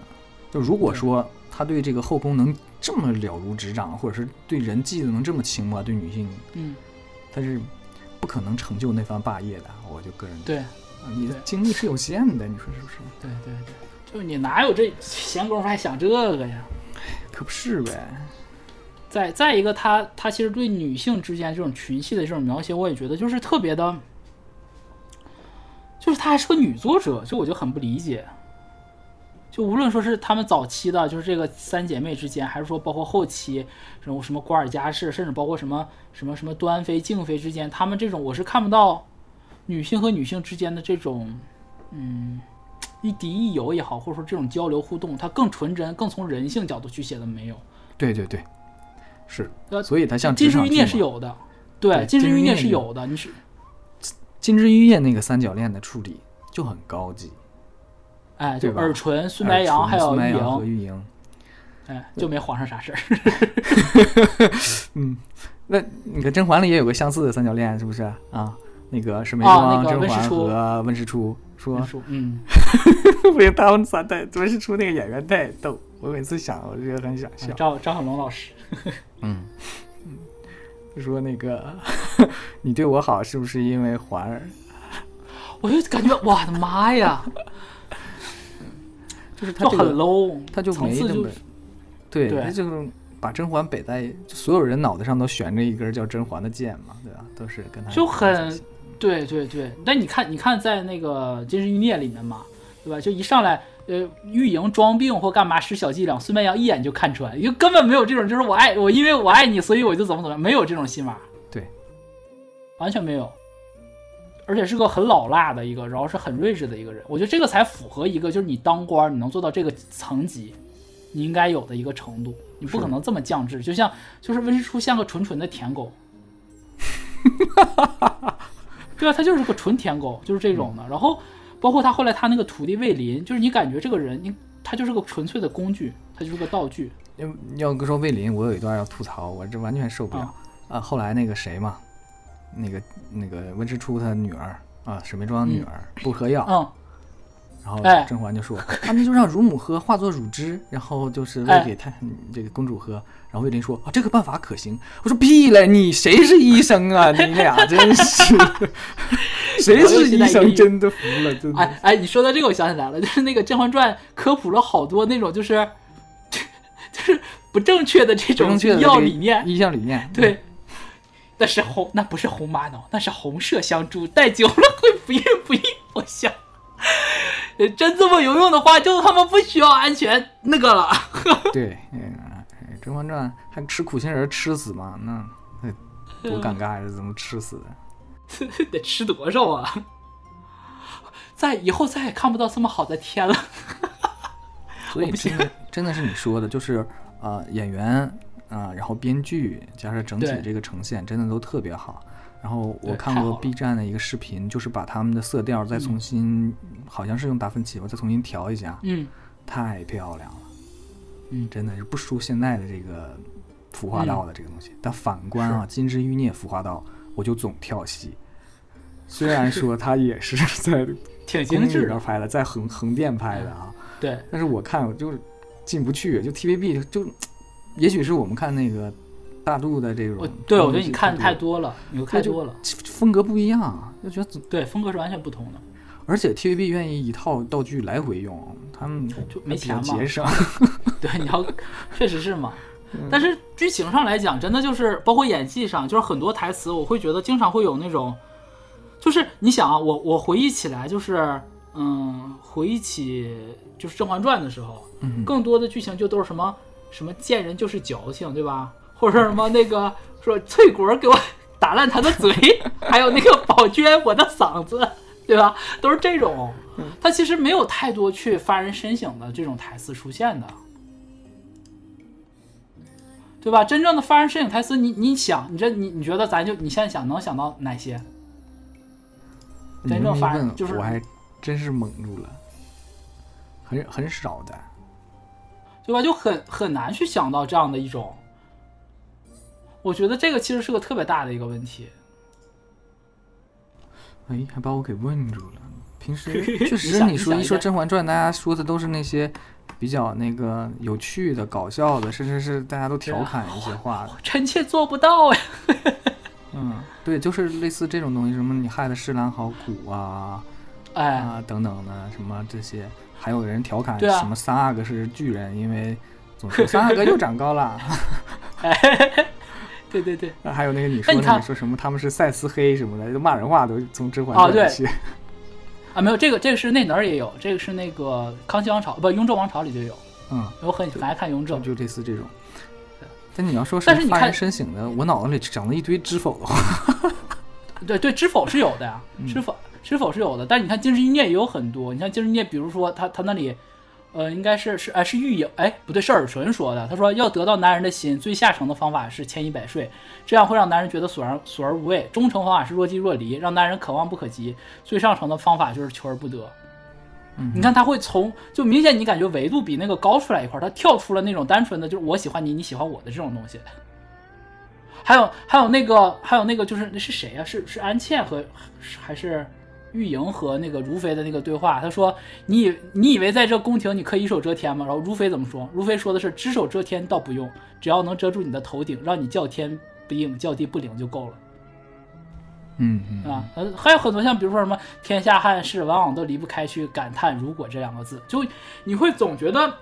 就如果说他对这个后宫能这么了如指掌，或者是对人记得能这么清吧，对女性，嗯，他是不可能成就那番霸业的。我就个人对，你的精力是有限的，你说是不是？对对对，就你哪有这闲工夫还想这个呀？可不是呗。再再一个，他他其实对女性之间这种群戏的这种描写，我也觉得就是特别的，就是他还是个女作者，就我就很不理解。就无论说是他们早期的，就是这个三姐妹之间，还是说包括后期什么什么瓜尔佳氏，甚至包括什么什么什么端妃、静妃之间，他们这种我是看不到女性和女性之间的这种嗯一敌一友也好，或者说这种交流互动，它更纯真、更从人性角度去写的没有。对对对。是，所以它像金枝玉孽是有的，对，金枝玉孽是有的。你是金枝玉叶那个三角恋的处理就很高级，哎，就耳唇孙白杨还有玉莹，哎，就没皇上啥事儿。嗯，那你看甄嬛里也有个相似的三角恋，是不是啊？那个是眉庄、甄嬛和温实初说，嗯，不行，他们仨太温实初那个演员太逗，我每次想我觉得很想笑。赵张小龙老师。嗯嗯，就 说那个 你对我好是不是因为环儿？我就感觉我的妈呀，就是他很 low，他就没那么对，他就是把甄嬛摆在所有人脑袋上都悬着一根叫甄嬛的剑嘛，对吧？都是跟他就很对对对。但你看，你看在那个《金枝欲孽》里面嘛，对吧？就一上来。呃，玉莹装病或干嘛使小伎俩，孙白杨一眼就看穿，因为根本没有这种，就是我爱我，因为我爱你，所以我就怎么怎么样，没有这种戏码，对，完全没有，而且是个很老辣的一个，然后是很睿智的一个人，我觉得这个才符合一个，就是你当官你能做到这个层级，你应该有的一个程度，你不可能这么降智，就像就是温实初像个纯纯的舔狗，对啊，他就是个纯舔狗，就是这种的，然后。包括他后来他那个徒弟魏林，就是你感觉这个人，你他就是个纯粹的工具，他就是个道具。要要说魏林，我有一段要吐槽，我这完全受不了啊！后来那个谁嘛，那个那个温之初他女儿啊，沈眉庄女儿不喝药，嗯，然后甄嬛就说啊，那就让乳母喝，化作乳汁，然后就是喂给太这个公主喝。然后魏林说啊，这个办法可行。我说屁嘞，你谁是医生啊？你俩真是。谁是医生？真的服了，真的。哎哎，你说到这个，我想起来了，就是那个《甄嬛传》科普了好多那种，就是 就是不正确的这种医药理念、医药理念。对，那是红，那不是红玛瑙，那是红麝香珠，戴久了会不孕不育。我想，真这么有用的话，就他们不需要安全那个了。对，嗯，《甄嬛传》还吃苦心人吃死吗？那那多尴尬呀！怎么吃死的？得吃多少啊？再以后再也看不到这么好的天了。所以真的真的是你说的，就是呃演员啊，然后编剧加上整体这个呈现，真的都特别好。然后我看过 B 站的一个视频，就是把他们的色调再重新，好像是用达芬奇吧，再重新调一下。嗯，太漂亮了。嗯，真的是不输现在的这个服化道的这个东西。但反观啊，《金枝欲孽》服化道。我就总跳戏，虽然说他也是 在挺精致的拍的，在横横店拍的啊，对，但是我看我就是进不去，就 TVB 就，也许是我们看那个大陆的这种，对我觉得你看太多了，你看多了，风格不一样，就觉得对风格是完全不同的，而且 TVB 愿意一套道具来回用，他们就没钱嘛，节省，对，你要 确实是嘛。但是剧情上来讲，真的就是包括演技上，就是很多台词，我会觉得经常会有那种，就是你想啊，我我回忆起来，就是嗯，回忆起就是《甄嬛传》的时候，更多的剧情就都是什么什么见人就是矫情，对吧？或者说什么那个说翠果给我打烂他的嘴，还有那个宝娟我的嗓子，对吧？都是这种，他其实没有太多去发人深省的这种台词出现的，对吧？真正的发人深省台词，你你想，你这你你觉得咱就你现在想能想到哪些？真正发人就是我还。真是蒙住了，很很少的，对吧？就很很难去想到这样的一种。我觉得这个其实是个特别大的一个问题。哎，还把我给问住了。平时 确实你说一说《甄嬛传》，大家说的都是那些比较那个有趣的、搞笑的，甚至是大家都调侃一些话。臣妾做不到呀。嗯，对，就是类似这种东西，什么你害得世兰好苦啊。哎啊，等等的什么这些，还有人调侃什么三阿哥是巨人，因为总说三阿哥又长高了。对对对，还有那个你说那个说什么他们是赛斯黑什么的，骂人话都从甄嬛传里。啊，没有这个，这个是内哪儿也有，这个是那个康熙王朝不雍正王朝里就有。嗯，我很很爱看雍正，就类似这种。但你要说是发人深省的，我脑子里长了一堆知否的话。对对，知否是有的呀，知否。知否是有的？但是你看《金枝欲孽》也有很多。你像《金枝欲孽》，比如说他他那里，呃，应该是是哎是玉莹哎不对，是尔淳说的。他说要得到男人的心，最下乘的方法是千依百顺，这样会让男人觉得索然索而无味；中乘方法是若即若离，让男人可望不可及；最上乘的方法就是求而不得。嗯你看他会从就明显你感觉维度比那个高出来一块，他跳出了那种单纯的就是我喜欢你，你喜欢我的这种东西。还有还有那个还有那个就是那是谁呀？是是安茜和还是？玉莹和那个如妃的那个对话，他说：“你以你以为在这宫廷你可以一手遮天吗？”然后如妃怎么说？如妃说的是：“只手遮天倒不用，只要能遮住你的头顶，让你叫天不应，叫地不灵就够了。”嗯嗯啊，还有很多像比如说什么“天下汉室往往都离不开去感叹如果”这两个字，就你会总觉得，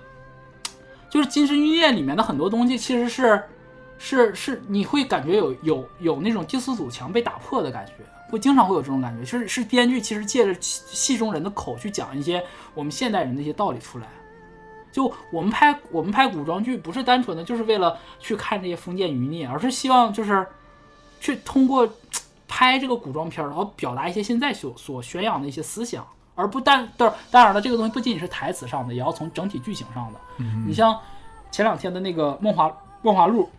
就是《金枝玉孽》里面的很多东西其实是是是，你会感觉有有有那种第四堵墙被打破的感觉。会经常会有这种感觉，就是是编剧其实借着戏中人的口去讲一些我们现代人的一些道理出来。就我们拍我们拍古装剧，不是单纯的就是为了去看这些封建余孽，而是希望就是去通过拍这个古装片，然后表达一些现在所所宣扬的一些思想，而不但但当然了，这个东西不仅仅是台词上的，也要从整体剧情上的。你像前两天的那个《梦华梦华录》，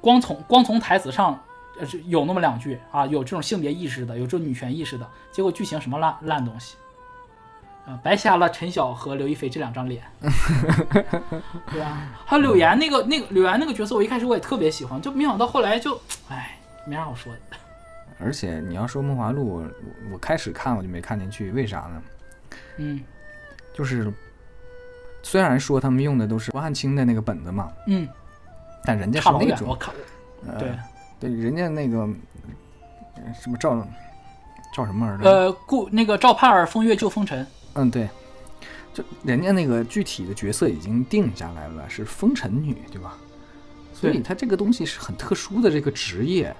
光从光从台词上。呃，有那么两句啊，有这种性别意识的，有这种女权意识的，结果剧情什么烂烂东西，啊，白瞎了陈晓和刘亦菲这两张脸，对吧？还有柳岩那个那个柳岩那个角色，我一开始我也特别喜欢，就没想到后来就，哎，没啥好说的。而且你要说《梦华录》，我我开始看我就没看进去，为啥呢？嗯，就是虽然说他们用的都是汪汉卿的那个本子嘛，嗯，但人家是那种，我靠，对。对，人家那个什么赵赵什么儿的？呃，顾那个赵盼儿风月救风尘。嗯，对，就人家那个具体的角色已经定下来了，是风尘女，对吧？所以他这个东西是很特殊的这个职业。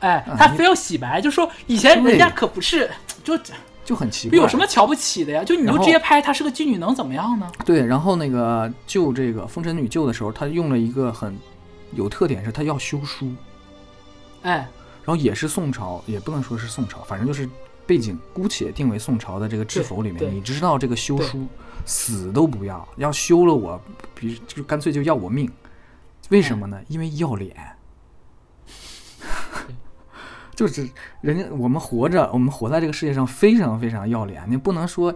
哎，他非要洗白，就说以前人家可不是，就就很奇怪。有什么瞧不起的呀？就你就直接拍她是个妓女，能怎么样呢？对，然后那个救这个风尘女救的时候，他用了一个很有特点，是他要修书。哎，然后也是宋朝，也不能说是宋朝，反正就是背景，姑且定为宋朝的这个知否里面，你知道这个修书死都不要，要修了我，比就干脆就要我命，为什么呢？因为要脸，就是人家我们活着，我们活在这个世界上非常非常要脸，你不能说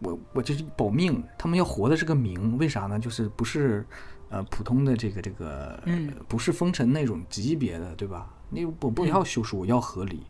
我我就是保命，他们要活的是个名，为啥呢？就是不是。呃，普通的这个这个，嗯，不是封尘那种级别的，对吧？你我不要修书，我要合理。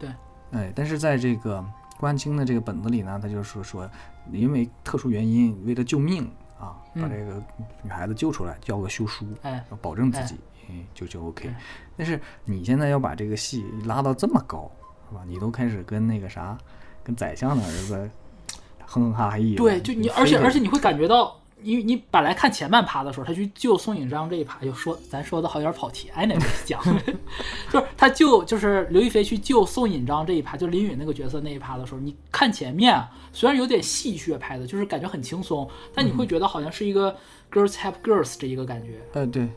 对，哎，但是在这个关清的这个本子里呢，他就是说说，因为特殊原因，为了救命啊，把这个女孩子救出来，交个休书，哎，要保证自己，哎，就就 OK。但是你现在要把这个戏拉到这么高，是吧？你都开始跟那个啥，跟宰相的儿子 哼哼哈哈一，对，就你，而且而且你会感觉到。因为你本来看前半趴的时候，他去救宋引章这一趴，就说咱说的好有点跑题，哎，那没讲，就是他救就是刘亦菲去救宋引章这一趴，就林允那个角色那一趴的时候，你看前面虽然有点戏谑拍的，就是感觉很轻松，但你会觉得好像是一个 girls help girls 这一个感觉，呃，对，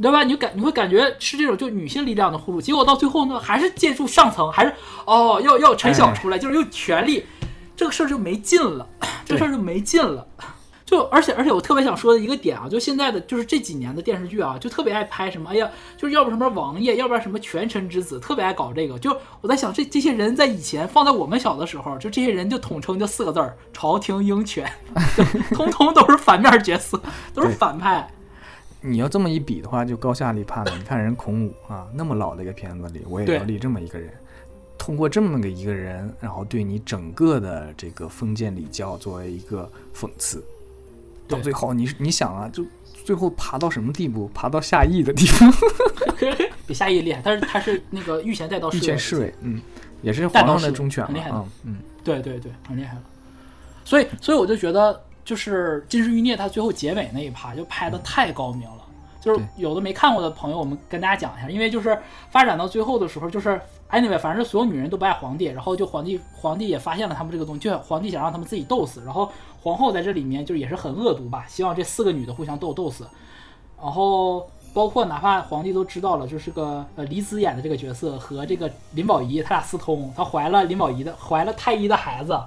对吧？你感你会感觉是这种就女性力量的互助，结果到最后呢，还是借助上层，还是哦要要陈晓出来，就是用权力，这个事儿就没劲了，这事儿就没劲了。就而且而且我特别想说的一个点啊，就现在的就是这几年的电视剧啊，就特别爱拍什么，哎呀，就是要不什么王爷，要不然什么权臣之子，特别爱搞这个。就我在想，这这些人在以前放在我们小的时候，就这些人就统称就四个字儿：朝廷鹰犬，通通都是反面角色，都是反派。你要这么一比的话，就高下立判了。你看人孔武啊，那么老的一个片子里，我也要立这么一个人，通过这么个一个人，然后对你整个的这个封建礼教作为一个讽刺。到最后，你你想啊，就最后爬到什么地步？爬到夏邑的地步，比夏邑厉害。但是他是那个御前带刀御前侍卫，嗯，也是皇上的忠犬，很厉害的，嗯，对对对，很厉害了。所以所以我就觉得，就是《金枝欲孽》它最后结尾那一趴就拍的太高明了。就是有的没看过的朋友，我们跟大家讲一下，因为就是发展到最后的时候，就是 anyway，反正所有女人都不爱皇帝，然后就皇帝皇帝也发现了他们这个东西，就皇帝想让他们自己斗死，然后。皇后在这里面就也是很恶毒吧，希望这四个女的互相斗斗死，然后包括哪怕皇帝都知道了，就是个呃李子演的这个角色和这个林保怡他俩私通，她怀了林保怡的怀了太医的孩子，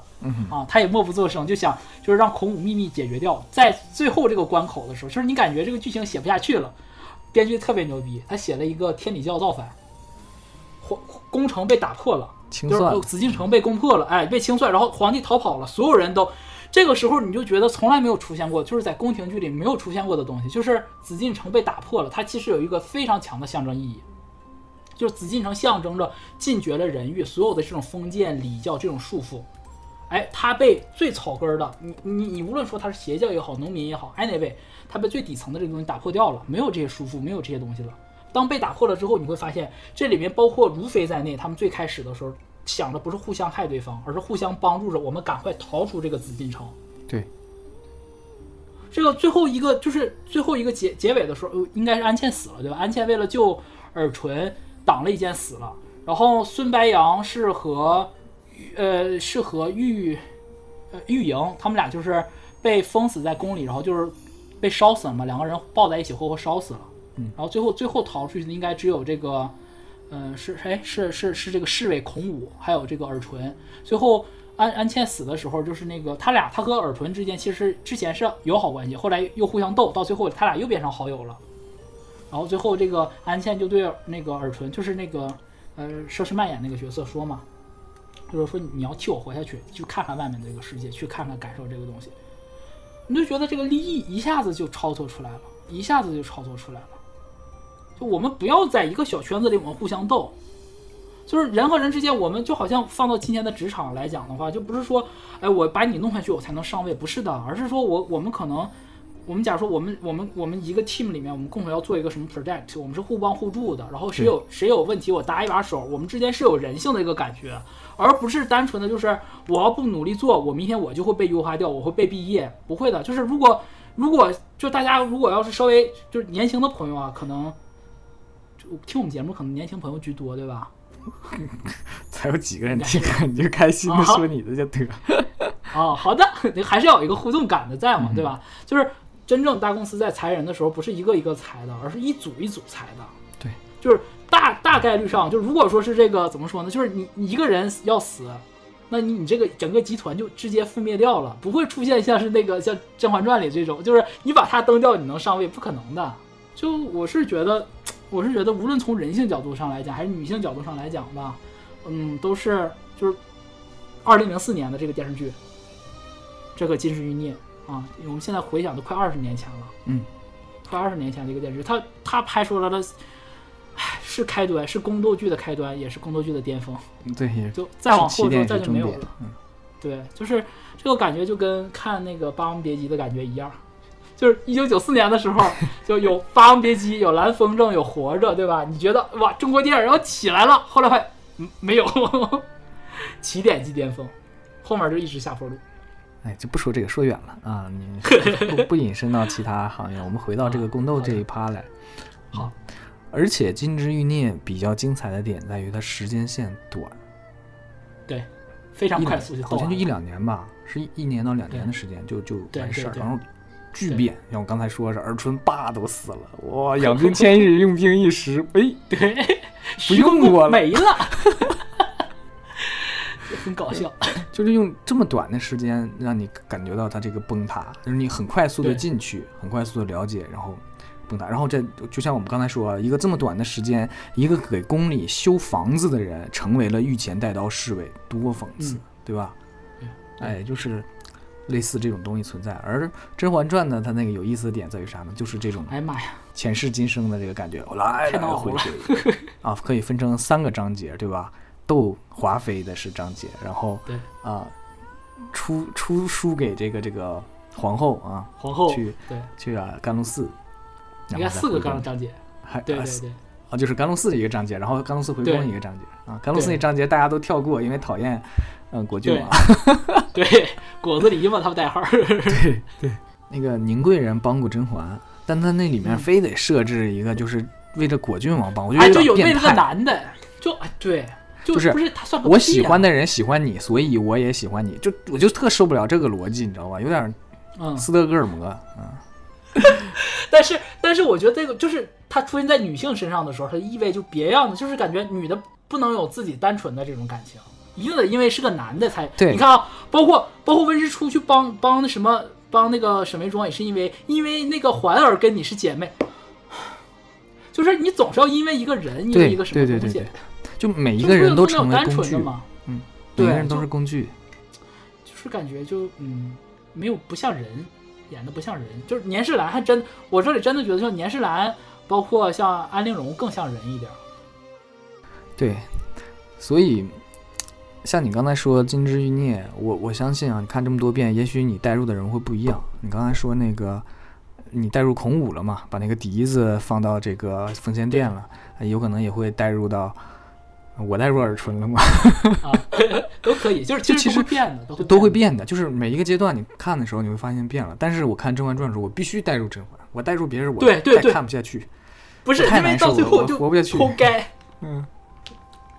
啊，他也默不作声，就想就是让孔武秘密解决掉，在最后这个关口的时候，就是你感觉这个剧情写不下去了，编剧特别牛逼，他写了一个天理教造反，皇宫城被打破了，就是紫禁城被攻破了，哎，被清算，然后皇帝逃跑了，所有人都。这个时候你就觉得从来没有出现过，就是在宫廷剧里没有出现过的东西，就是紫禁城被打破了。它其实有一个非常强的象征意义，就是紫禁城象征着禁绝了人欲，所有的这种封建礼教这种束缚。哎，他被最草根的，你你你无论说他是邪教也好，农民也好，anyway，他被最底层的这个东西打破掉了，没有这些束缚，没有这些东西了。当被打破了之后，你会发现这里面包括如妃在内，他们最开始的时候。想的不是互相害对方，而是互相帮助着我们赶快逃出这个紫禁城。对，这个最后一个就是最后一个结结尾的时候，应该是安茜死了，对吧？安茜为了救尔淳挡了一箭死了，然后孙白杨是和呃是和玉呃玉莹他们俩就是被封死在宫里，然后就是被烧死了嘛，两个人抱在一起活活烧死了。嗯，然后最后最后逃出去的应该只有这个。嗯，是哎，是是是这个侍卫孔武，还有这个尔淳。最后安安茜死的时候，就是那个他俩，他和尔淳之间其实之前是友好关系，后来又互相斗，到最后他俩又变成好友了。然后最后这个安茜就对那个尔淳，就是那个呃佘诗曼演那个角色说嘛，就是说你要替我活下去，去看看外面这个世界，去看看感受这个东西。你就觉得这个利益一下子就超脱出来了，一下子就超脱出来了。就我们不要在一个小圈子里，我们互相斗。就是人和人之间，我们就好像放到今天的职场来讲的话，就不是说，哎，我把你弄下去，我才能上位，不是的，而是说我我们可能，我们假如说我们我们我们一个 team 里面，我们共同要做一个什么 project，我们是互帮互助的。然后谁有谁有问题，我搭一把手，我们之间是有人性的一个感觉，而不是单纯的就是我要不努力做，我明天我就会被优化掉，我会被毕业，不会的。就是如果如果就大家如果要是稍微就是年轻的朋友啊，可能。听我们节目可能年轻朋友居多，对吧？才有几个人听，你就开心的说你的就得。哦，好的，你还是要有一个互动感的在嘛，对吧？就是真正大公司在裁人的时候，不是一个一个裁的，而是一组一组裁的。对，就是大大概率上，就如果说是这个怎么说呢？就是你你一个人要死，那你你这个整个集团就直接覆灭掉了，不会出现像是那个像《甄嬛传》里这种，就是你把他蹬掉，你能上位？不可能的。就我是觉得。我是觉得，无论从人性角度上来讲，还是女性角度上来讲吧，嗯，都是就是二零零四年的这个电视剧，这个《金枝欲孽》啊，我们现在回想都快二十年前了，嗯，快二十年前的一个电视剧，他他拍出来的，唉，是开端，是宫斗剧的开端，也是宫斗剧的巅峰，对，就再往后就再就没有了，嗯，对，就是这个感觉就跟看那个《霸王别姬》的感觉一样。就是一九九四年的时候，就有《霸王别姬》，有《蓝风筝》，有《活着》，对吧？你觉得哇，中国电影要起来了？后来还没有，起点即巅峰，后面就一直下坡路。哎，就不说这个，说远了啊，你 不不引申到其他行业，我们回到这个宫斗这一趴来。好，而且《金枝欲孽》比较精彩的点在于它时间线短，对，非常快速，好像就一两年吧，是一一年到两年的时间就就完事儿，然后巨变。像我刚才说是儿春爸都死了，哇，养兵千日，用兵一时，哎，对，不用我了，没了。很搞笑，就是用这么短的时间让你感觉到它这个崩塌，就是你很快速的进去，很快速的了解，然后崩塌。然后这就像我们刚才说，一个这么短的时间，一个给宫里修房子的人成为了御前带刀侍卫，多讽刺，对吧？哎，就是类似这种东西存在。而《甄嬛传》呢，它那个有意思的点在于啥呢？就是这种，哎妈呀，前世今生的这个感觉，来来回回啊，可以分成三个章节，对吧？斗华妃的是章节，然后对啊，出出书给这个这个皇后啊，皇后去对去啊甘露寺，应该四个甘露章节，还对对对啊，就是甘露寺一个章节，然后甘露寺回宫一个章节啊，甘露寺那章节大家都跳过，因为讨厌嗯果郡王，对 果子狸嘛，他们代号，对对，那个宁贵人帮过甄嬛，但他那里面非得设置一个，就是为了果郡王帮，我觉得就有为了个男的，就哎对。就是不是他算我喜欢的人喜欢你，所以我也喜欢你，就我就特受不了这个逻辑，你知道吧？有点斯德哥尔摩，嗯。但是但是我觉得这个就是它出现在女性身上的时候，它意味就别样的，就是感觉女的不能有自己单纯的这种感情，一定得因为是个男的才。对，你看啊，包括包括温实初去帮帮那什么帮那个沈眉庄，也是因为因为那个环儿跟你是姐妹，就是你总是要因为一个人，因为一个什么东西。就每一个人都成为工具。嘛，嗯，每个人都是工具，就是感觉就嗯，没有不像人演的不像人，就是年世兰还真，我这里真的觉得像年世兰，包括像安陵容更像人一点。对，所以像你刚才说《金枝欲孽》，我我相信啊，你看这么多遍，也许你带入的人会不一样。你刚才说那个，你带入孔武了嘛？把那个笛子放到这个奉仙殿了，有可能也会带入到。我带入尔春了吗？啊，都可以，就是其实变的，都都会变的。就是每一个阶段你看的时候，你会发现变了。但是我看《甄嬛传》的时候，我必须带入甄嬛，我带入别人，我对对对看不下去，不是太难受了，活不下去。剖 该，嗯，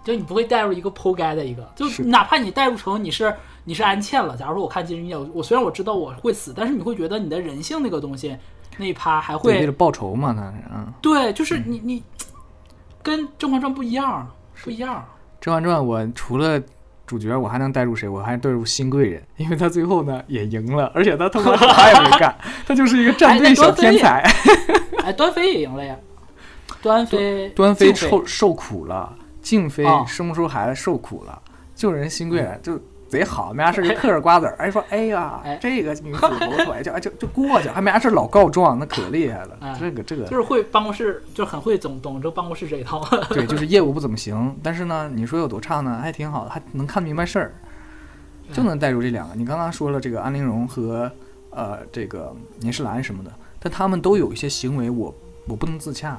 就你不会带入一个剖该的一个，就哪怕你带入成你是你是安茜了。假如说我看《金枝玉叶》，我虽然我知道我会死，但是你会觉得你的人性那个东西那一趴还会为了报仇嘛？那是嗯，对，就是你你 跟《甄嬛传》不一样，不一样。《甄嬛传》，我除了主角，我还能带入谁？我还带入新贵人，因为他最后呢也赢了，而且他他妈啥也没干，他就是一个战队小天才。哎，端妃也赢了呀！端妃，端妃受受苦了，静妃生不出孩子受苦了，救人新贵人就。贼好，没啥事就嗑着瓜子儿。哎，说，哎呀，这个女子不错，就 就就过去，还没啥事老告状，那可厉害了。这个这个就是会办公室，就很会懂懂这办公室这一套。对，就是业务不怎么行，但是呢，你说有多差呢？还挺好的，还能看明白事儿，就能带入这两个。你刚刚说了这个安陵容和呃这个年世兰什么的，但他们都有一些行为，我我不能自洽。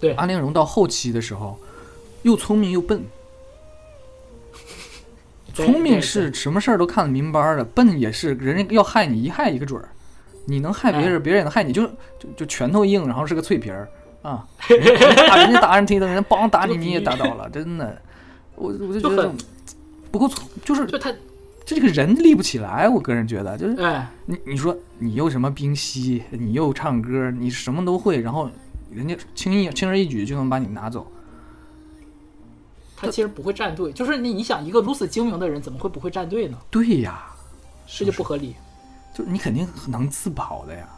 对，安陵容到后期的时候，又聪明又笨。聪明是什么事儿都看得明白的，笨也是人家要害你一害一个准儿，你能害别人，别人也能害你，就就就拳头硬，然后是个脆皮儿啊，打人家打人踢的，人家梆打你你也打倒了，真的，我我就觉得不够聪，就是就他这个人立不起来，我个人觉得就是哎，你你说你又什么冰溪，你又唱歌，你什么都会，然后人家轻易轻而易举就能把你拿走。他其实不会站队，就是你你想一个如此精明的人，怎么会不会站队呢？对呀，这就不合理。就是你肯定能自保的呀。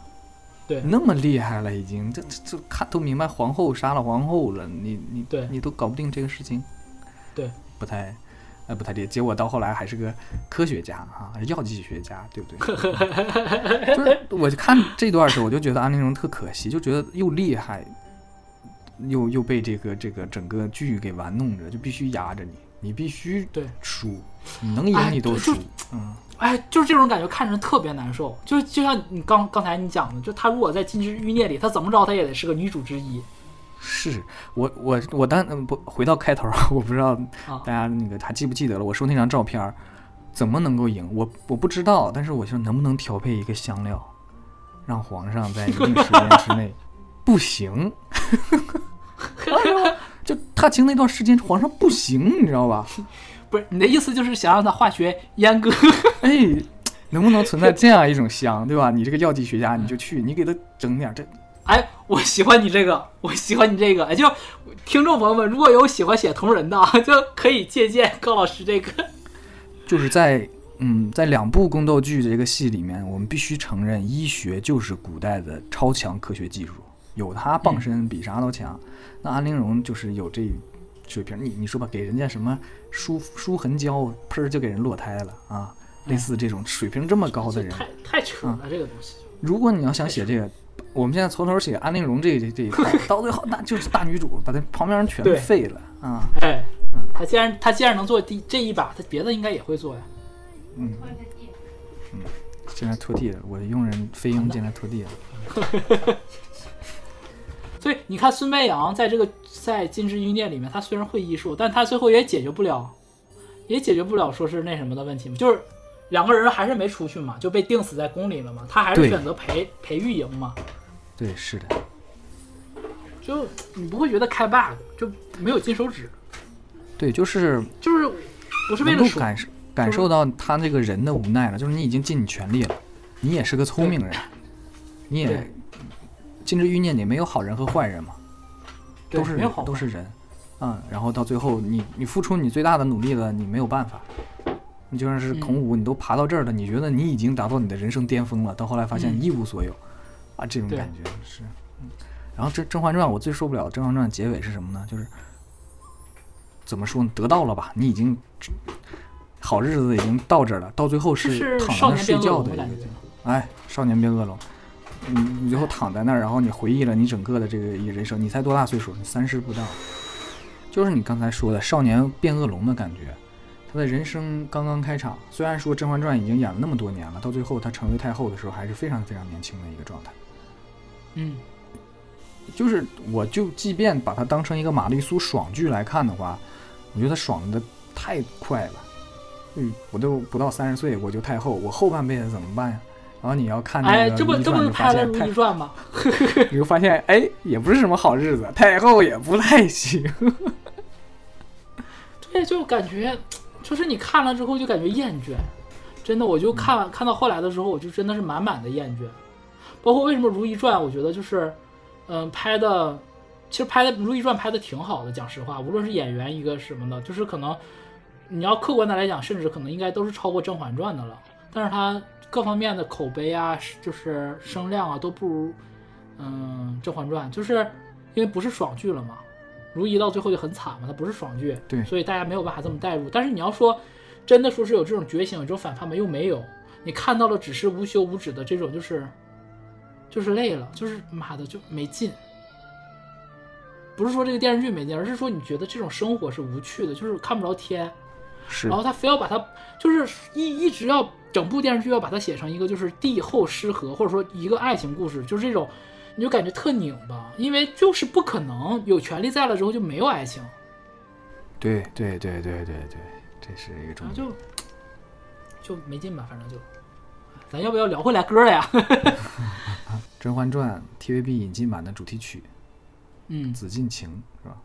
对，那么厉害了，已经这这看都明白，皇后杀了皇后了，你你对你都搞不定这个事情。对，不太呃不太厉害，结果到后来还是个科学家啊，药剂学家，对不对？就是我就看这段时候，我就觉得安陵容特可惜，就觉得又厉害。又又被这个这个整个剧给玩弄着，就必须压着你，你必须对输，你能赢你都输，嗯，哎，就是这种感觉，看着特别难受。就就像你刚刚才你讲的，就他如果在《金枝欲孽》里，他怎么着他也得是个女主之一。是我我我当不回到开头，我不知道大家那个还记不记得了？我说那张照片，怎么能够赢？我我不知道，但是我说能不能调配一个香料，让皇上在一定时间之内 不行。就踏青那段时间，皇上不行，你知道吧？不是你的意思，就是想让他化学阉割？哎，能不能存在这样一种香，对吧？你这个药剂学家，你就去，你给他整点这。哎，我喜欢你这个，我喜欢你这个。哎，就听众朋友们，如果有喜欢写同人的，就可以借鉴高老师这个。就是在嗯，在两部宫斗剧的这个戏里面，我们必须承认，医学就是古代的超强科学技术。有他傍身比啥都强，那安陵容就是有这水平。你你说吧，给人家什么舒舒痕胶，喷就给人落胎了啊！类似这种水平这么高的人，太太扯了这个东西。如果你要想写这个，我们现在从头写安陵容这这一套，到最后那就是大女主，把她旁边人全废了啊！哎，她既然她既然能做第这一把，她别的应该也会做呀。嗯嗯，进来拖地了，我的佣人飞鹰进来拖地了。所以你看，孙白杨在这个在金枝玉孽里面，他虽然会医术，但他最后也解决不了，也解决不了说是那什么的问题嘛，就是两个人还是没出去嘛，就被钉死在宫里了嘛，他还是选择陪陪玉莹嘛。对，是的。就你不会觉得开 bug 就没有金手指？对，就是就是不是为了感受感受到他那个人的无奈了，就是你已经尽你全力了，你也是个聪明人，你也。金枝欲孽，你没有好人和坏人嘛，都是都是人，嗯，然后到最后，你你付出你最大的努力了，你没有办法，你就算是孔武，你都爬到这儿了，你觉得你已经达到你的人生巅峰了，到后来发现一无所有，啊，这种感觉是，嗯，然后这《甄嬛传》我最受不了，《甄嬛传》结尾是什么呢？就是怎么说呢？得到了吧，你已经好日子已经到这儿了，到最后是躺在那睡觉的一个，哎，少年变恶龙。你你最后躺在那儿，然后你回忆了你整个的这个一人生。你才多大岁数？你三十不到，就是你刚才说的少年变恶龙的感觉。他的人生刚刚开场，虽然说《甄嬛传》已经演了那么多年了，到最后他成为太后的时候，还是非常非常年轻的一个状态。嗯，就是我就即便把它当成一个玛丽苏爽剧来看的话，我觉得爽的太快了。嗯，我都不到三十岁我就太后，我后半辈子怎么办呀？然后你要看那个《这不这不拍了《如懿传》吗？你就发现，哎，也不是什么好日子，太后也不太行。对，就感觉，就是你看了之后就感觉厌倦，真的，我就看完看到后来的时候，我就真的是满满的厌倦。包括为什么《如懿传》，我觉得就是，嗯，拍的，其实拍的《如懿传》拍的挺好的。讲实话，无论是演员一个什么的，就是可能你要客观的来讲，甚至可能应该都是超过《甄嬛传》的了。但是它。各方面的口碑啊，就是声量啊，都不如，嗯，《甄嬛传》，就是因为不是爽剧了嘛。如懿到最后就很惨嘛，它不是爽剧，对，所以大家没有办法这么代入。但是你要说真的说是有这种觉醒、有这种反叛吗？又没有。你看到了只是无休无止的这种，就是就是累了，就是妈的就没劲。不是说这个电视剧没劲，而是说你觉得这种生活是无趣的，就是看不着天。是。然后他非要把它，就是一一直要。整部电视剧要把它写成一个就是帝后失和，或者说一个爱情故事，就是这种，你就感觉特拧巴，因为就是不可能有权利在了之后就没有爱情。对对对对对对，这是一个重点。就就没劲吧，反正就，咱要不要聊回来歌了呀？《甄嬛传》TVB 引进版的主题曲，嗯，《紫禁情》是吧？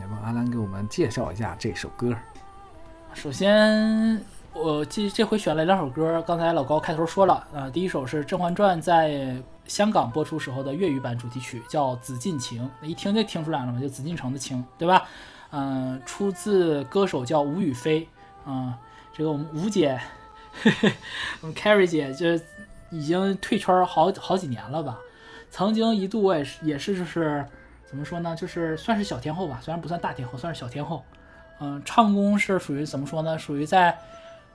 要不阿兰给我们介绍一下这首歌？首先，我这这回选了两首歌。刚才老高开头说了，呃，第一首是《甄嬛传》在香港播出时候的粤语版主题曲，叫《紫禁情》。一听就听出来了嘛，就紫禁城的情，对吧？嗯，出自歌手叫吴雨霏。嗯，这个我们吴姐，嘿 嘿我们 Carrie 姐就已经退圈好好几年了吧？曾经一度我也是也是就是怎么说呢？就是算是小天后吧，虽然不算大天后，算是小天后。嗯，唱功是属于怎么说呢？属于在，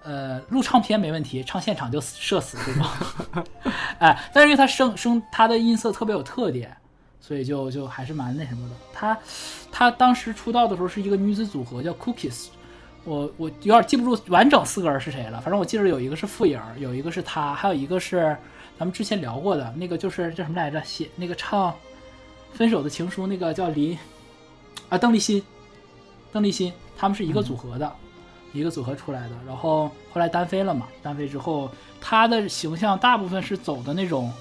呃，录唱片没问题，唱现场就社死这种。哎，但是因为他声声他的音色特别有特点，所以就就还是蛮那什么的。他他当时出道的时候是一个女子组合叫 Cookies，我我有点记不住完整四个人是谁了。反正我记得有一个是傅颖，有一个是他，还有一个是咱们之前聊过的那个就是叫什么来着？写那个唱分手的情书那个叫林啊，邓丽欣，邓丽欣。他们是一个组合的，一个组合出来的。然后后来单飞了嘛，单飞之后，她的形象大部分是走的那种，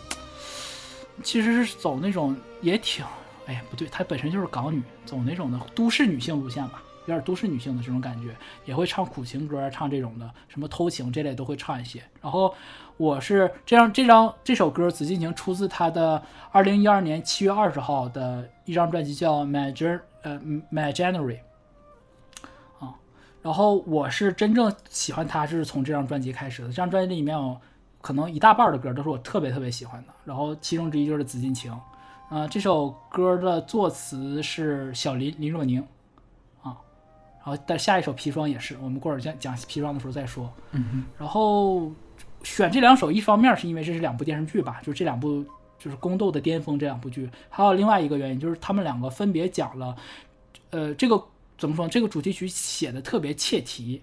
其实是走那种也挺，哎呀不对，她本身就是港女，走那种的都市女性路线吧。有点都市女性的这种感觉，也会唱苦情歌，唱这种的，什么偷情这类都会唱一些。然后我是这样，这张这首歌《紫禁情》出自他的二零一二年七月二十号的一张专辑，叫《My J 呃 My January》啊。然后我是真正喜欢他，是从这张专辑开始的。这张专辑里面有可能一大半的歌都是我特别特别喜欢的。然后其中之一就是《紫禁情》啊，这首歌的作词是小林林若宁啊。然后，但下一首《砒霜》也是，我们过会儿讲讲《砒霜》的时候再说。嗯然后选这两首，一方面是因为这是两部电视剧吧，就这两部就是宫斗的巅峰这两部剧。还有另外一个原因就是他们两个分别讲了，呃，这个怎么说？这个主题曲写的特别切题。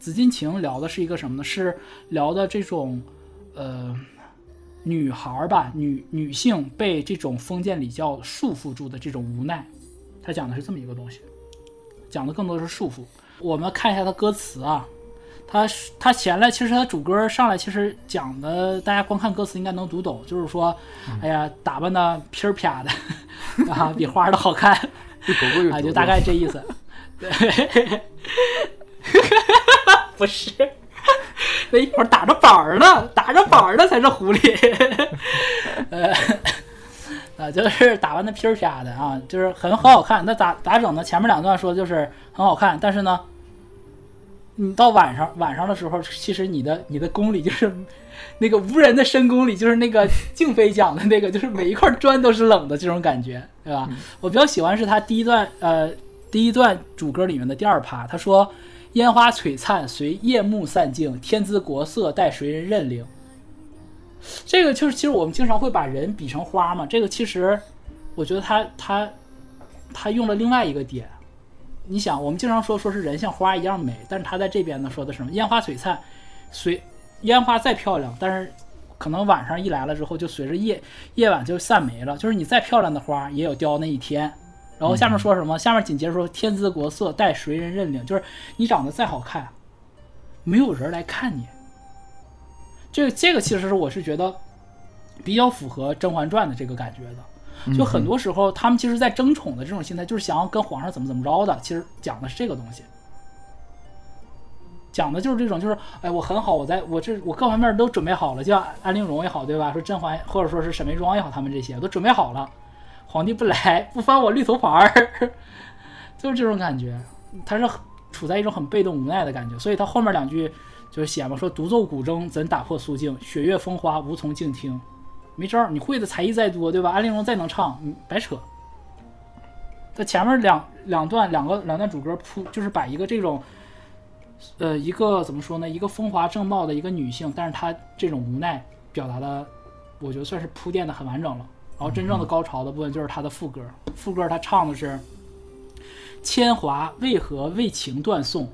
《紫禁情》聊的是一个什么呢？是聊的这种呃女孩吧，女女性被这种封建礼教束缚住的这种无奈。他讲的是这么一个东西。讲的更多是束缚。我们看一下他歌词啊，他他前来其实他主歌上来其实讲的，大家光看歌词应该能读懂，就是说，哎呀，打扮的噼儿啪的 啊，比花的好看，啊，就大概这意思。对，不是，那一会儿打着板儿呢，打着板儿呢才是狐狸。呃。啊，就是打扮的皮儿啪的啊，就是很很好看。那咋咋整呢？前面两段说就是很好看，但是呢，你到晚上晚上的时候，其实你的你的宫里就是那个无人的深宫里，就是那个 静妃讲的那个，就是每一块砖都是冷的这种感觉，对吧？我比较喜欢是他第一段呃第一段主歌里面的第二趴，他说烟花璀璨随夜幕散尽，天姿国色待谁人认领。这个就是，其实我们经常会把人比成花嘛。这个其实，我觉得他他他用了另外一个点。你想，我们经常说说是人像花一样美，但是他在这边呢说的什么？烟花璀璨，随烟花再漂亮，但是可能晚上一来了之后，就随着夜夜晚就散没了。就是你再漂亮的花，也有凋那一天。然后下面说什么？下面紧接着说天姿国色待谁人认领？就是你长得再好看，没有人来看你。这个这个其实是我是觉得比较符合《甄嬛传》的这个感觉的，就很多时候他们其实，在争宠的这种心态，就是想要跟皇上怎么怎么着的，其实讲的是这个东西，讲的就是这种，就是哎，我很好，我在我这我各方面都准备好了，就像安陵容也好，对吧？说甄嬛或者说是沈眉庄也好，他们这些都准备好了，皇帝不来，不翻我绿头牌儿，就是这种感觉，他是处在一种很被动无奈的感觉，所以他后面两句。就是写嘛，说独奏古筝怎打破肃静，雪月风花无从静听，没招儿。你会的才艺再多，对吧？安陵容再能唱，你白扯。在前面两两段两个两段主歌铺，就是把一个这种，呃，一个怎么说呢？一个风华正茂的一个女性，但是她这种无奈表达的，我觉得算是铺垫的很完整了。然后真正的高潮的部分就是她的副歌，副歌她唱的是：铅华为何为情断送？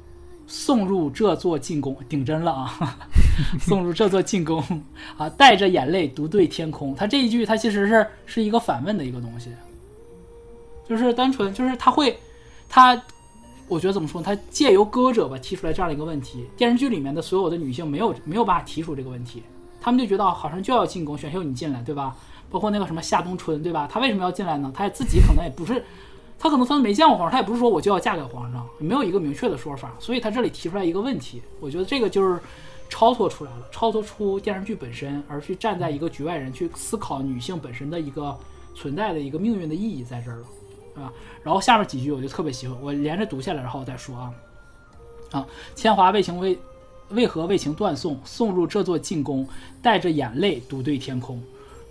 送入这座进宫，顶真了啊！送入这座进宫啊，带着眼泪独对天空。他这一句，他其实是是一个反问的一个东西，就是单纯就是他会，他我觉得怎么说？他借由歌者吧提出来这样的一个问题。电视剧里面的所有的女性没有没有办法提出这个问题，他们就觉得好像就要进宫，选秀你进来，对吧？包括那个什么夏冬春，对吧？他为什么要进来呢？他自己可能也不是。他可能他没见过皇上，他也不是说我就要嫁给皇上，没有一个明确的说法，所以他这里提出来一个问题，我觉得这个就是超脱出来了，超脱出电视剧本身，而去站在一个局外人去思考女性本身的一个存在的一个命运的意义在这儿了，啊？然后下面几句我就特别喜欢，我连着读下来，然后再说啊啊，铅华为情为为何为情断送？送入这座禁宫，带着眼泪独对天空，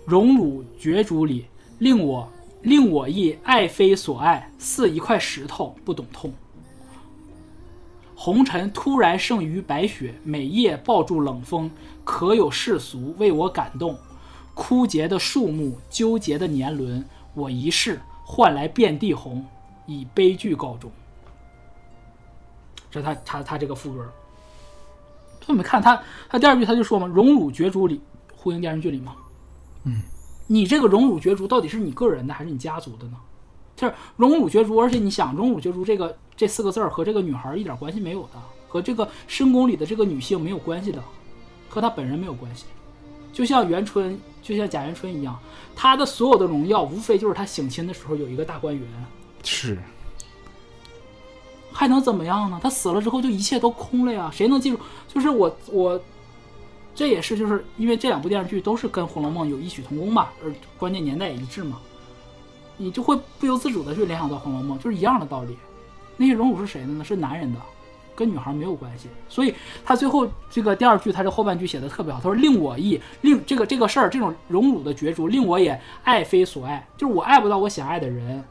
荣辱角逐里令我。令我亦爱非所爱，似一块石头不懂痛。红尘突然胜于白雪，每夜抱住冷风，可有世俗为我感动？枯竭的树木，纠结的年轮，我一世换来遍地红，以悲剧告终。这他他他这个副歌，你们看他他第二句他就说嘛，荣辱角逐里呼应电视剧里嘛，嗯。你这个荣辱角逐到底是你个人的还是你家族的呢？就是荣辱角逐，而且你想荣辱角逐这个这四个字儿和这个女孩一点关系没有的，和这个深宫里的这个女性没有关系的，和她本人没有关系。就像元春，就像贾元春一样，她的所有的荣耀，无非就是她省亲的时候有一个大观园。是。还能怎么样呢？她死了之后就一切都空了呀！谁能记住？就是我我。这也是就是因为这两部电视剧都是跟《红楼梦》有异曲同工嘛，而关键年代也一致嘛，你就会不由自主的去联想到《红楼梦》，就是一样的道理。那些荣辱是谁的呢？是男人的，跟女孩没有关系。所以他最后这个第二句，他这后半句写的特别好，他说：“令我亦令这个这个事儿，这种荣辱的角逐，令我也爱非所爱，就是我爱不到我想爱的人，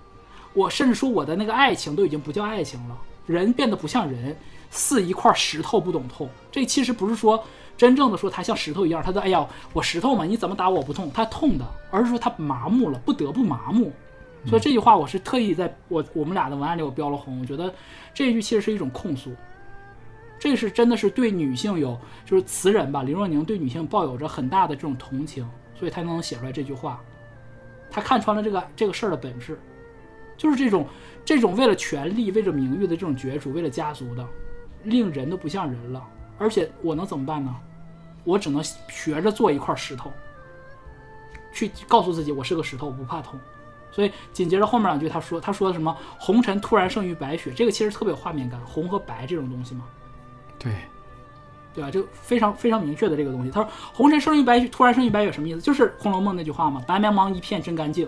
我甚至说我的那个爱情都已经不叫爱情了，人变得不像人，似一块石头不懂痛。这其实不是说。”真正的说，他像石头一样，他说：“哎呀，我石头嘛，你怎么打我不痛？他痛的，而是说他麻木了，不得不麻木。”所以这句话我是特意在我我们俩的文案里我标了红。我觉得这一句其实是一种控诉，这是真的是对女性有，就是词人吧，林若宁对女性抱有着很大的这种同情，所以他能写出来这句话。他看穿了这个这个事儿的本质，就是这种这种为了权力、为了名誉的这种角逐，为了家族的，令人都不像人了。而且我能怎么办呢？我只能学着做一块石头，去告诉自己我是个石头，我不怕痛。所以紧接着后面两句他说，他说的什么“红尘突然胜于白雪”，这个其实特别有画面感，红和白这种东西嘛。对，对吧？就非常非常明确的这个东西。他说“红尘胜于白雪”，突然胜于白雪什么意思？就是《红楼梦》那句话嘛，“白茫茫一片真干净”，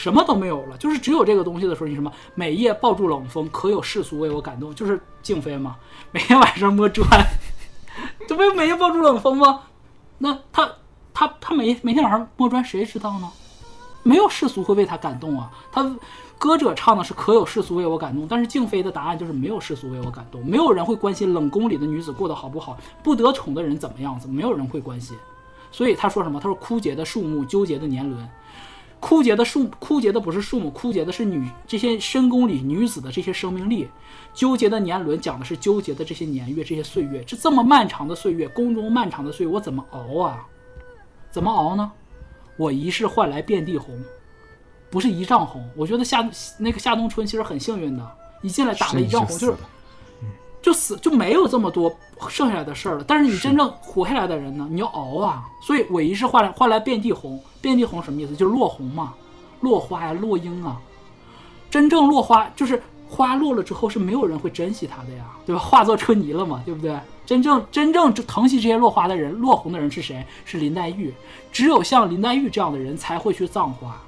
什么都没有了，就是只有这个东西的时候，你什么每夜抱住冷风，可有世俗为我感动？就是静妃嘛，每天晚上摸砖。这不每夜抱住冷风吗？那他他他每每天晚上摸砖，谁知道呢？没有世俗会为他感动啊。他歌者唱的是可有世俗为我感动，但是静妃的答案就是没有世俗为我感动。没有人会关心冷宫里的女子过得好不好，不得宠的人怎么样子，没有人会关心。所以他说什么？他说枯竭的树木，纠结的年轮。枯竭的树，枯竭的不是树木，枯竭的是女这些深宫里女子的这些生命力。纠结的年轮讲的是纠结的这些年月，这些岁月，这这么漫长的岁月，宫中漫长的岁月，我怎么熬啊？怎么熬呢？我一世换来遍地红，不是一丈红。我觉得夏那个夏冬春其实很幸运的，一进来打了一丈红，就是就死就没有这么多剩下来的事儿了。但是你真正活下来的人呢？你要熬啊！所以我一是换来换来遍地红，遍地红什么意思？就是落红嘛，落花呀，落英啊。真正落花就是。花落了之后是没有人会珍惜它的呀，对吧？化作春泥了嘛，对不对？真正真正疼惜这些落花的人、落红的人是谁？是林黛玉。只有像林黛玉这样的人才会去葬花。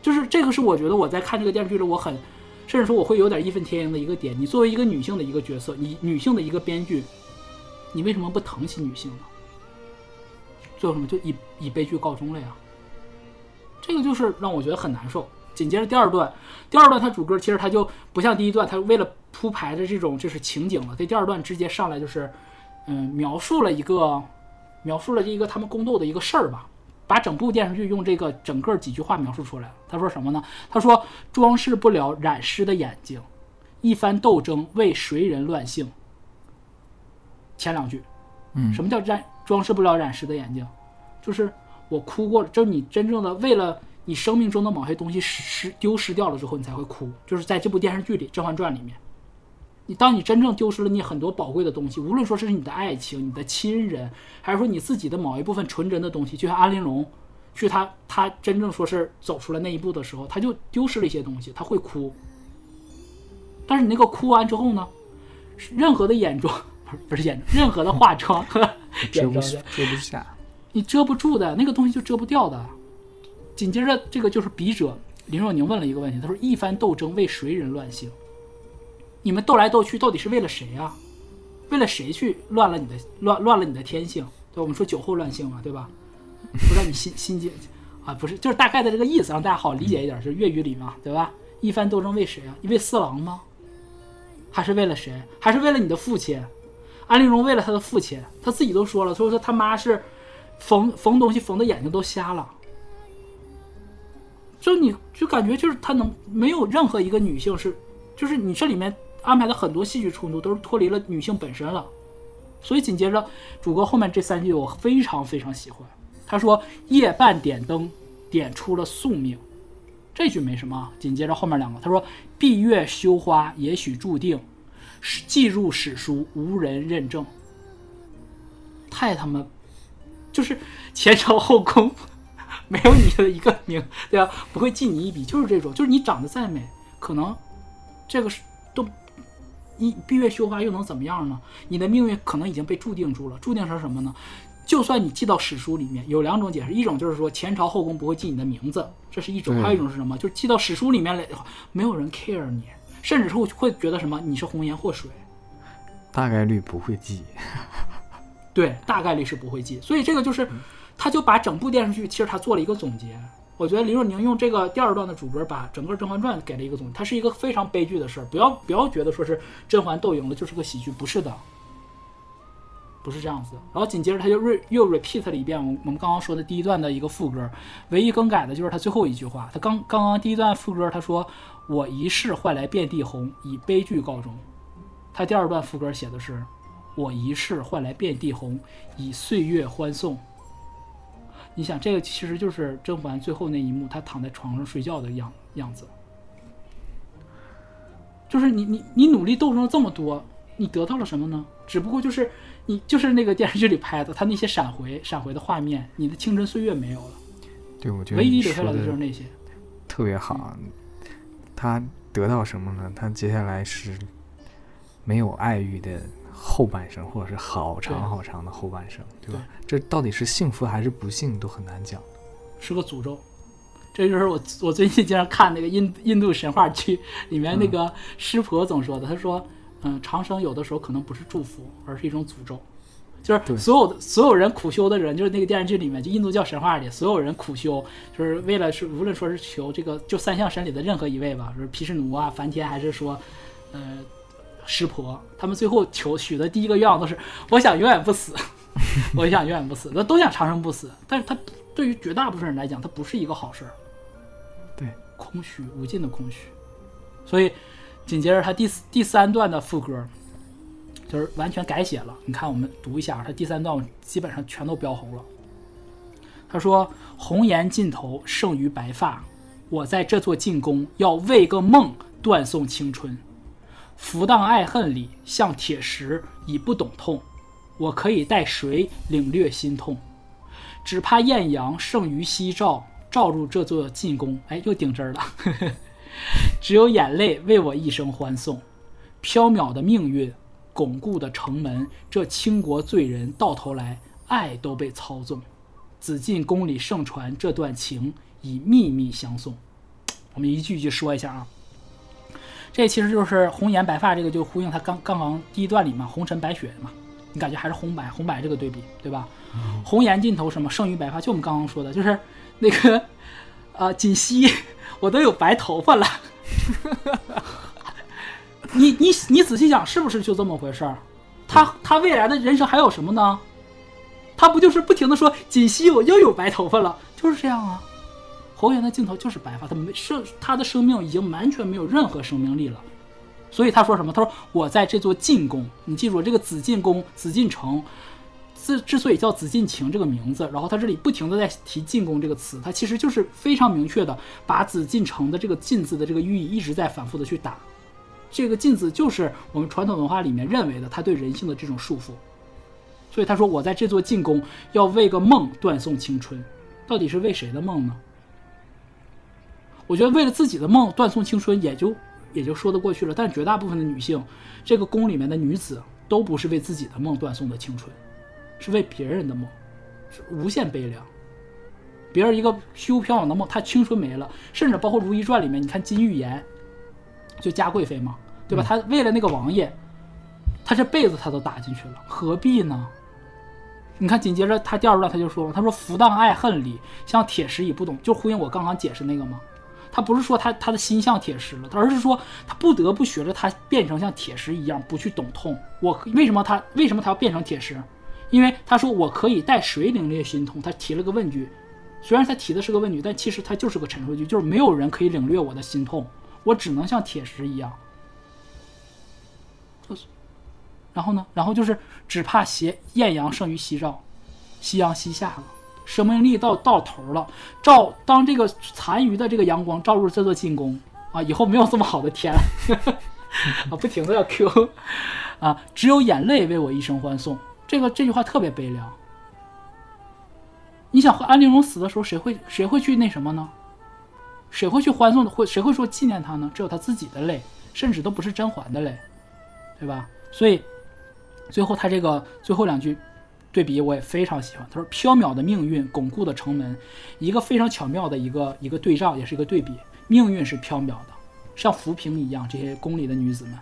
就是这个是我觉得我在看这个电视剧里，我很甚至说我会有点义愤填膺的一个点。你作为一个女性的一个角色，你女性的一个编剧，你为什么不疼惜女性呢？最后什么就以以悲剧告终了呀？这个就是让我觉得很难受。紧接着第二段，第二段它主歌其实它就不像第一段，它为了铺排的这种就是情景了。这第二段直接上来就是，嗯，描述了一个，描述了这一个他们宫斗的一个事儿吧，把整部电视剧用这个整个几句话描述出来了。他说什么呢？他说：“装饰不了染湿的眼睛，一番斗争为谁人乱性。”前两句，嗯，什么叫染装饰不了染湿的眼睛？就是我哭过了，就是你真正的为了。你生命中的某些东西失丢失掉了之后，你才会哭。就是在这部电视剧里《甄嬛传》里面，你当你真正丢失了你很多宝贵的东西，无论说是你的爱情、你的亲人，还是说你自己的某一部分纯真的东西，就像安玲珑，去他他真正说是走出来那一步的时候，他就丢失了一些东西，他会哭。但是你那个哭完之后呢，任何的眼妆 不是不是眼妆，任何的化妆 遮不遮不下，你遮不住的那个东西就遮不掉的。紧接着，这个就是笔者林若宁问了一个问题，他说：“一番斗争为谁人乱性？你们斗来斗去，到底是为了谁啊？为了谁去乱了你的乱乱了你的天性？对，我们说酒后乱性嘛，对吧？不知道你心心境啊，不是，就是大概的这个意思，让大家好理解一点，是粤语里嘛，对吧？一番斗争为谁啊？一位四郎吗？还是为了谁？还是为了你的父亲？安陵容为了他的父亲，他自己都说了，所以说他妈是缝缝东西缝的眼睛都瞎了。”就你就感觉就是他能没有任何一个女性是，就是你这里面安排的很多戏剧冲突都是脱离了女性本身了，所以紧接着主歌后面这三句我非常非常喜欢。他说：“夜半点灯，点出了宿命。”这句没什么。紧接着后面两个，他说：“闭月羞花，也许注定，记入史书，无人认证。”太他妈，就是前朝后宫没有你的一个名，对吧？不会记你一笔，就是这种，就是你长得再美，可能这个是，你闭月羞花又能怎么样呢？你的命运可能已经被注定住了，注定成什么呢？就算你记到史书里面，有两种解释，一种就是说前朝后宫不会记你的名字，这是一种；还有一种是什么？就是记到史书里面来，没有人 care 你，甚至是会会觉得什么你是红颜祸水，大概率不会记。对，大概率是不会记。所以这个就是，他就把整部电视剧其实他做了一个总结。我觉得林若宁用这个第二段的主歌把整个《甄嬛传》给了一个总结，它是一个非常悲剧的事儿。不要不要觉得说是甄嬛斗赢了就是个喜剧，不是的。不是这样子，然后紧接着他就 re 又 repeat 了一遍我我们刚刚说的第一段的一个副歌，唯一更改的就是他最后一句话。他刚刚刚第一段副歌他说我一世换来遍地红，以悲剧告终。他第二段副歌写的是我一世换来遍地红，以岁月欢送。你想这个其实就是甄嬛最后那一幕，她躺在床上睡觉的样样子。就是你你你努力斗争了这么多，你得到了什么呢？只不过就是。你就是那个电视剧里拍的，他那些闪回、闪回的画面，你的青春岁月没有了。对，我觉得唯一留下来的就是那些。特别好，他得到什么呢？他接下来是没有爱欲的后半生，或者是好长好长的后半生，对吧？这到底是幸福还是不幸，都很难讲。是个诅咒。这就是我我最近经常看那个印印度神话剧里面那个师婆总说的，他说。嗯，长生有的时候可能不是祝福，而是一种诅咒。就是所有的所有人苦修的人，就是那个电视剧里面，就印度教神话里，所有人苦修，就是为了是无论说是求这个，就三相神里的任何一位吧，就是毗湿奴啊、梵天，还是说，呃，湿婆，他们最后求许的第一个愿望都是，我想永远不死，我想永远不死，那都想长生不死。但是他对于绝大部分人来讲，他不是一个好事儿。对，空虚，无尽的空虚，所以。紧接着他第第三段的副歌，就是完全改写了。你看，我们读一下，他第三段基本上全都标红了。他说：“红颜尽头胜于白发，我在这座禁宫要为个梦断送青春。浮荡爱恨里，像铁石已不懂痛。我可以带谁领略心痛？只怕艳阳胜于夕照，照入这座禁宫。哎，又顶针了。”只有眼泪为我一声欢送，缥缈的命运，巩固的城门，这倾国罪人到头来爱都被操纵。紫禁宫里盛传这段情，以秘密相送。我们一句一句说一下啊，这其实就是红颜白发，这个就呼应他刚刚刚第一段里嘛，红尘白雪嘛，你感觉还是红白红白这个对比，对吧？红颜尽头什么剩余白发，就我们刚刚说的，就是那个呃锦溪。我都有白头发了，你你你仔细想，是不是就这么回事儿？他他未来的人生还有什么呢？他不就是不停的说锦溪，我又有白头发了，就是这样啊。侯爷的镜头就是白发，他没生他的生命已经完全没有任何生命力了。所以他说什么？他说我在这座禁宫，你记住这个紫禁宫、紫禁城。之之所以叫紫禁情这个名字，然后他这里不停的在提进宫这个词，他其实就是非常明确的把紫禁城的这个禁字的这个寓意一直在反复的去打。这个禁字就是我们传统文化里面认为的他对人性的这种束缚。所以他说我在这座进宫要为个梦断送青春，到底是为谁的梦呢？我觉得为了自己的梦断送青春也就也就说得过去了，但绝大部分的女性，这个宫里面的女子都不是为自己的梦断送的青春。是为别人的梦，是无限悲凉。别人一个虚无缥缈的梦，她青春没了，甚至包括《如懿传》里面，你看金玉妍，就嘉贵妃嘛，对吧？她为了那个王爷，她这辈子她都打进去了，何必呢？你看紧接着他第二段他就说，他说浮荡爱恨里，像铁石已不懂，就呼应我刚刚解释那个吗？他不是说他他的心像铁石了，他而是说他不得不学着他变成像铁石一样，不去懂痛。我为什么他为什么他要变成铁石？因为他说我可以带谁领略心痛，他提了个问句，虽然他提的是个问句，但其实他就是个陈述句，就是没有人可以领略我的心痛，我只能像铁石一样。然后呢，然后就是只怕斜艳阳胜于夕照，夕阳西下了，生命力到到头了。照当这个残余的这个阳光照入这座进宫啊，以后没有这么好的天 啊，不停的要 Q 啊，只有眼泪为我一生欢送。这个这句话特别悲凉。你想安陵容死的时候，谁会谁会去那什么呢？谁会去欢送？会谁会说纪念他呢？只有他自己的泪，甚至都不是甄嬛的泪，对吧？所以最后他这个最后两句对比我也非常喜欢。他说：“缥缈的命运，巩固的城门，一个非常巧妙的一个一个对照，也是一个对比。命运是缥缈的，像浮萍一样，这些宫里的女子们。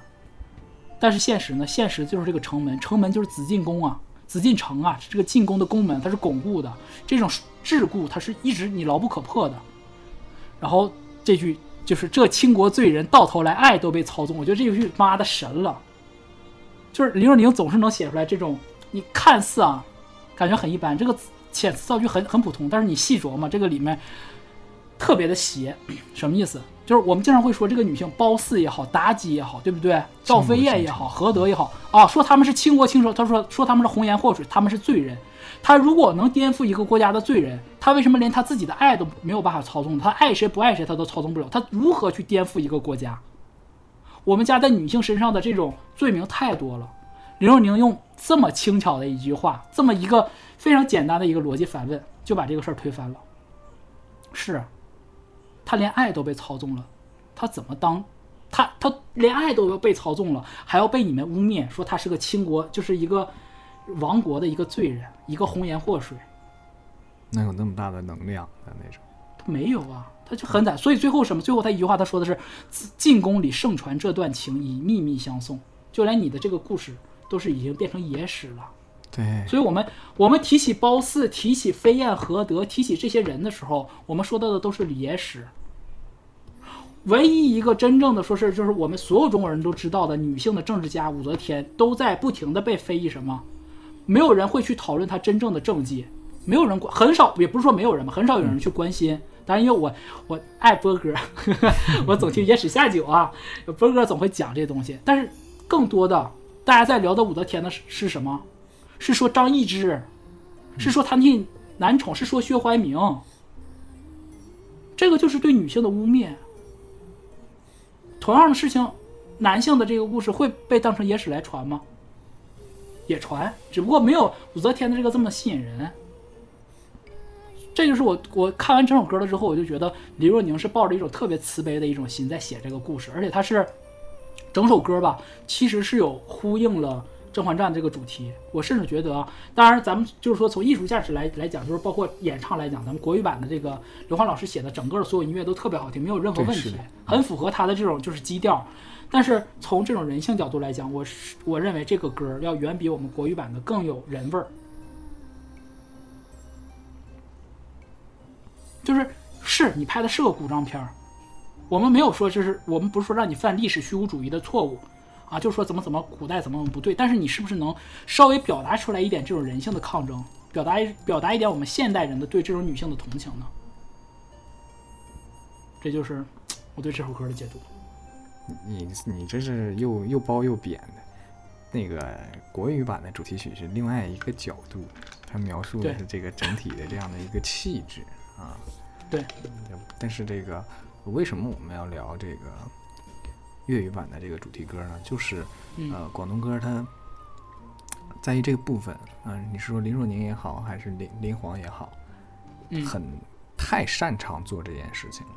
但是现实呢？现实就是这个城门，城门就是紫禁宫啊。”紫禁城啊，这个进宫的宫门它是巩固的，这种桎梏它是一直你牢不可破的。然后这句就是这倾国罪人到头来爱都被操纵，我觉得这句妈的神了。就是林若宁总是能写出来这种你看似啊感觉很一般，这个遣词造句很很普通，但是你细琢磨这个里面特别的邪，什么意思？就是我们经常会说这个女性，褒姒也好，妲己也好，对不对？赵飞燕也好，何德也好啊，说他们是倾国倾城，他说说他们是红颜祸水，他们是罪人。他如果能颠覆一个国家的罪人，他为什么连他自己的爱都没有办法操纵？他爱谁不爱谁，他都操纵不了。他如何去颠覆一个国家？我们家在女性身上的这种罪名太多了。林若宁用这么轻巧的一句话，这么一个非常简单的一个逻辑反问，就把这个事儿推翻了。是。他连爱都被操纵了，他怎么当？他他连爱都要被操纵了，还要被你们污蔑说他是个倾国，就是一个亡国的一个罪人，一个红颜祸水。能有那么大的能量的那种？他没有啊，他就很惨。所以最后什么？最后他一句话，他说的是：“进宫里盛传这段情，以秘密相送。”就连你的这个故事都是已经变成野史了。对，所以我们我们提起褒姒，提起飞燕何德，提起这些人的时候，我们说到的都是野史。唯一一个真正的说是，就是我们所有中国人都知道的女性的政治家武则天，都在不停的被非议什么？没有人会去讨论她真正的政绩，没有人关，很少，也不是说没有人吧，很少有人去关心。当然，因为我我爱波哥，我总听野史下酒啊，波哥总会讲这些东西。但是更多的，大家在聊的武则天的是是什么？是说张易之，是说他那男宠，是说薛怀明，这个就是对女性的污蔑。同样的事情，男性的这个故事会被当成野史来传吗？也传，只不过没有武则天的这个这么吸引人。这就是我我看完整首歌了之后，我就觉得李若宁是抱着一种特别慈悲的一种心在写这个故事，而且他是整首歌吧，其实是有呼应了。《甄嬛传》这个主题，我甚至觉得，当然咱们就是说从艺术价值来来讲，就是包括演唱来讲，咱们国语版的这个刘欢老师写的整个的所有音乐都特别好听，没有任何问题，很符合他的这种就是基调。但是从这种人性角度来讲，我是我认为这个歌要远比我们国语版的更有人味儿。就是是你拍的是个古装片儿，我们没有说就是我们不是说让你犯历史虚无主义的错误。啊，就是说怎么怎么古代怎么怎么不对，但是你是不是能稍微表达出来一点这种人性的抗争，表达表达一点我们现代人的对这种女性的同情呢？这就是我对这首歌的解读。你你这是又又褒又贬的。那个国语版的主题曲是另外一个角度，它描述的是这个整体的这样的一个气质啊。对。但是这个为什么我们要聊这个？粤语版的这个主题歌呢，就是呃广东歌，它在于这个部分啊，你是说林若宁也好，还是林林煌也好，很太擅长做这件事情了，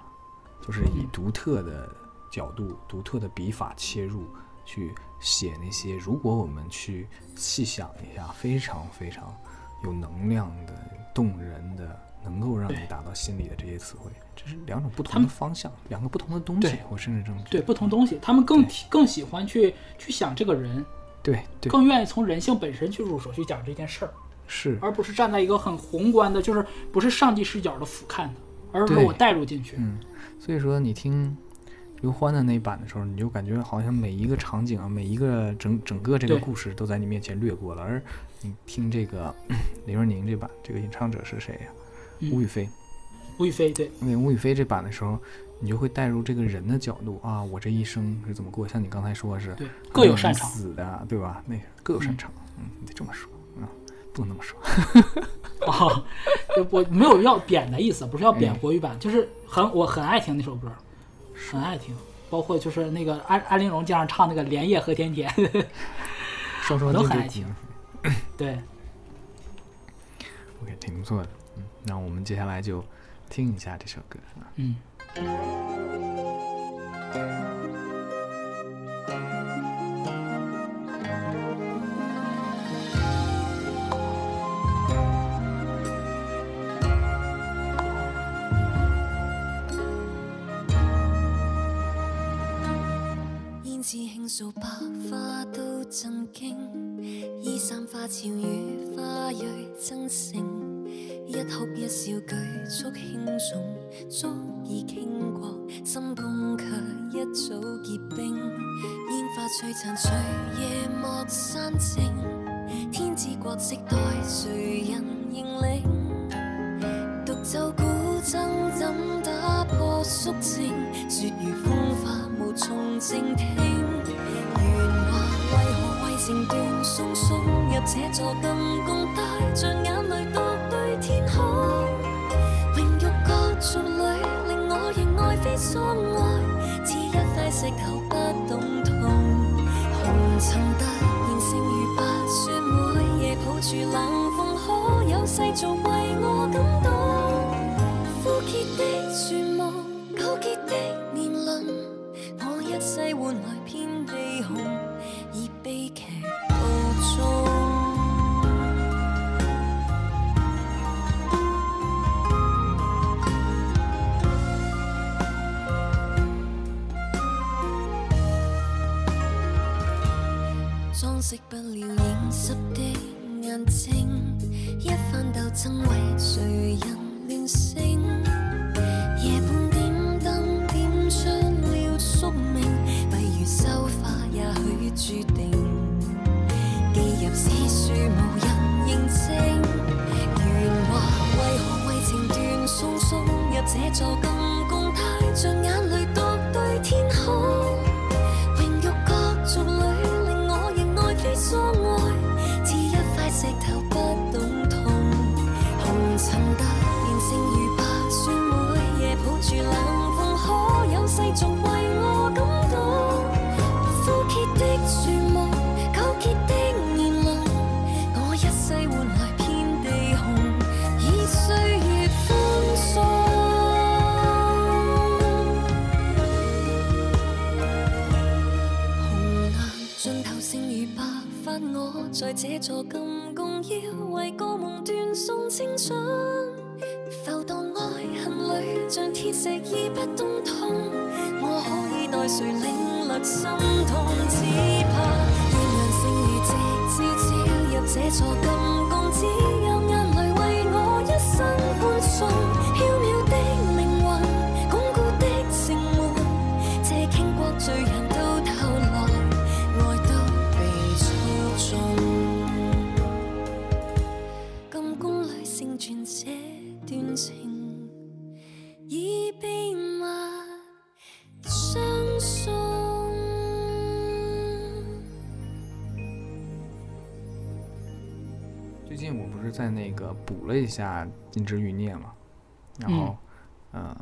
就是以独特的角度、独特的笔法切入去写那些，如果我们去细想一下，非常非常有能量的、动人的。能够让你达到心里的这些词汇，这是两种不同的方向，两个不同的东西。我甚至这么对不同东西，他们更更喜欢去去想这个人，对，更愿意从人性本身去入手去讲这件事儿，是，而不是站在一个很宏观的，就是不是上帝视角的俯瞰的，而是说我带入进去。嗯，所以说你听刘欢的那版的时候，你就感觉好像每一个场景啊，每一个整整个这个故事都在你面前掠过了，而你听这个李若宁这版，这个演唱者是谁呀？吴雨霏，吴雨霏对，那吴雨霏这版的时候，你就会带入这个人的角度啊，我这一生是怎么过？像你刚才说的是，对，各有擅长，死的，对吧？那各有擅长，嗯，你得这么说啊，不能那么说。哦，我没有要贬的意思，不是要贬国语版，就是很我很爱听那首歌，很爱听，包括就是那个安安陵容经常唱那个莲叶何田田，双双都很爱听。对，OK，挺不错的。嗯，那我们接下来就听一下这首歌。嗯。数百花都震惊，衣衫花俏与花蕊争胜，一哭一笑举足轻重，足以倾国，心宫却一早结冰。烟花璀璨随夜幕散静，天之国色待谁人认领？独奏古筝怎打破肃静？雪如风化无从静听。情断送送入这座金宫，带着眼泪独爱，似一块石头不懂痛。红尘突然剩如白雪，每夜抱住冷风，可有世俗为我感动？枯竭的绝望，纠结的年轮，我一世换来遍地红，而悲剧。一下《金枝欲孽》嘛，然后，呃，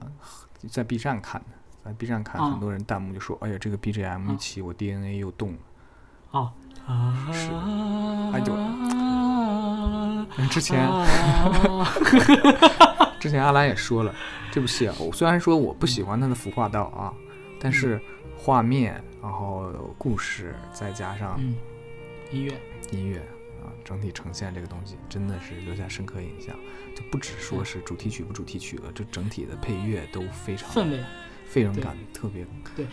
在 B 站看的，在 B 站看，很多人弹幕就说：“哎呀，这个 BGM 一起，我 DNA 又动了。”哦。是，哎呦，之前，之前阿兰也说了，这部戏啊，我虽然说我不喜欢他的服化道啊，但是画面，然后故事，再加上音乐，音乐啊，整体呈现这个东西，真的是留下深刻印象。就不只说是主题曲不主题曲了，就整体的配乐都非常氛围，非常感特别对。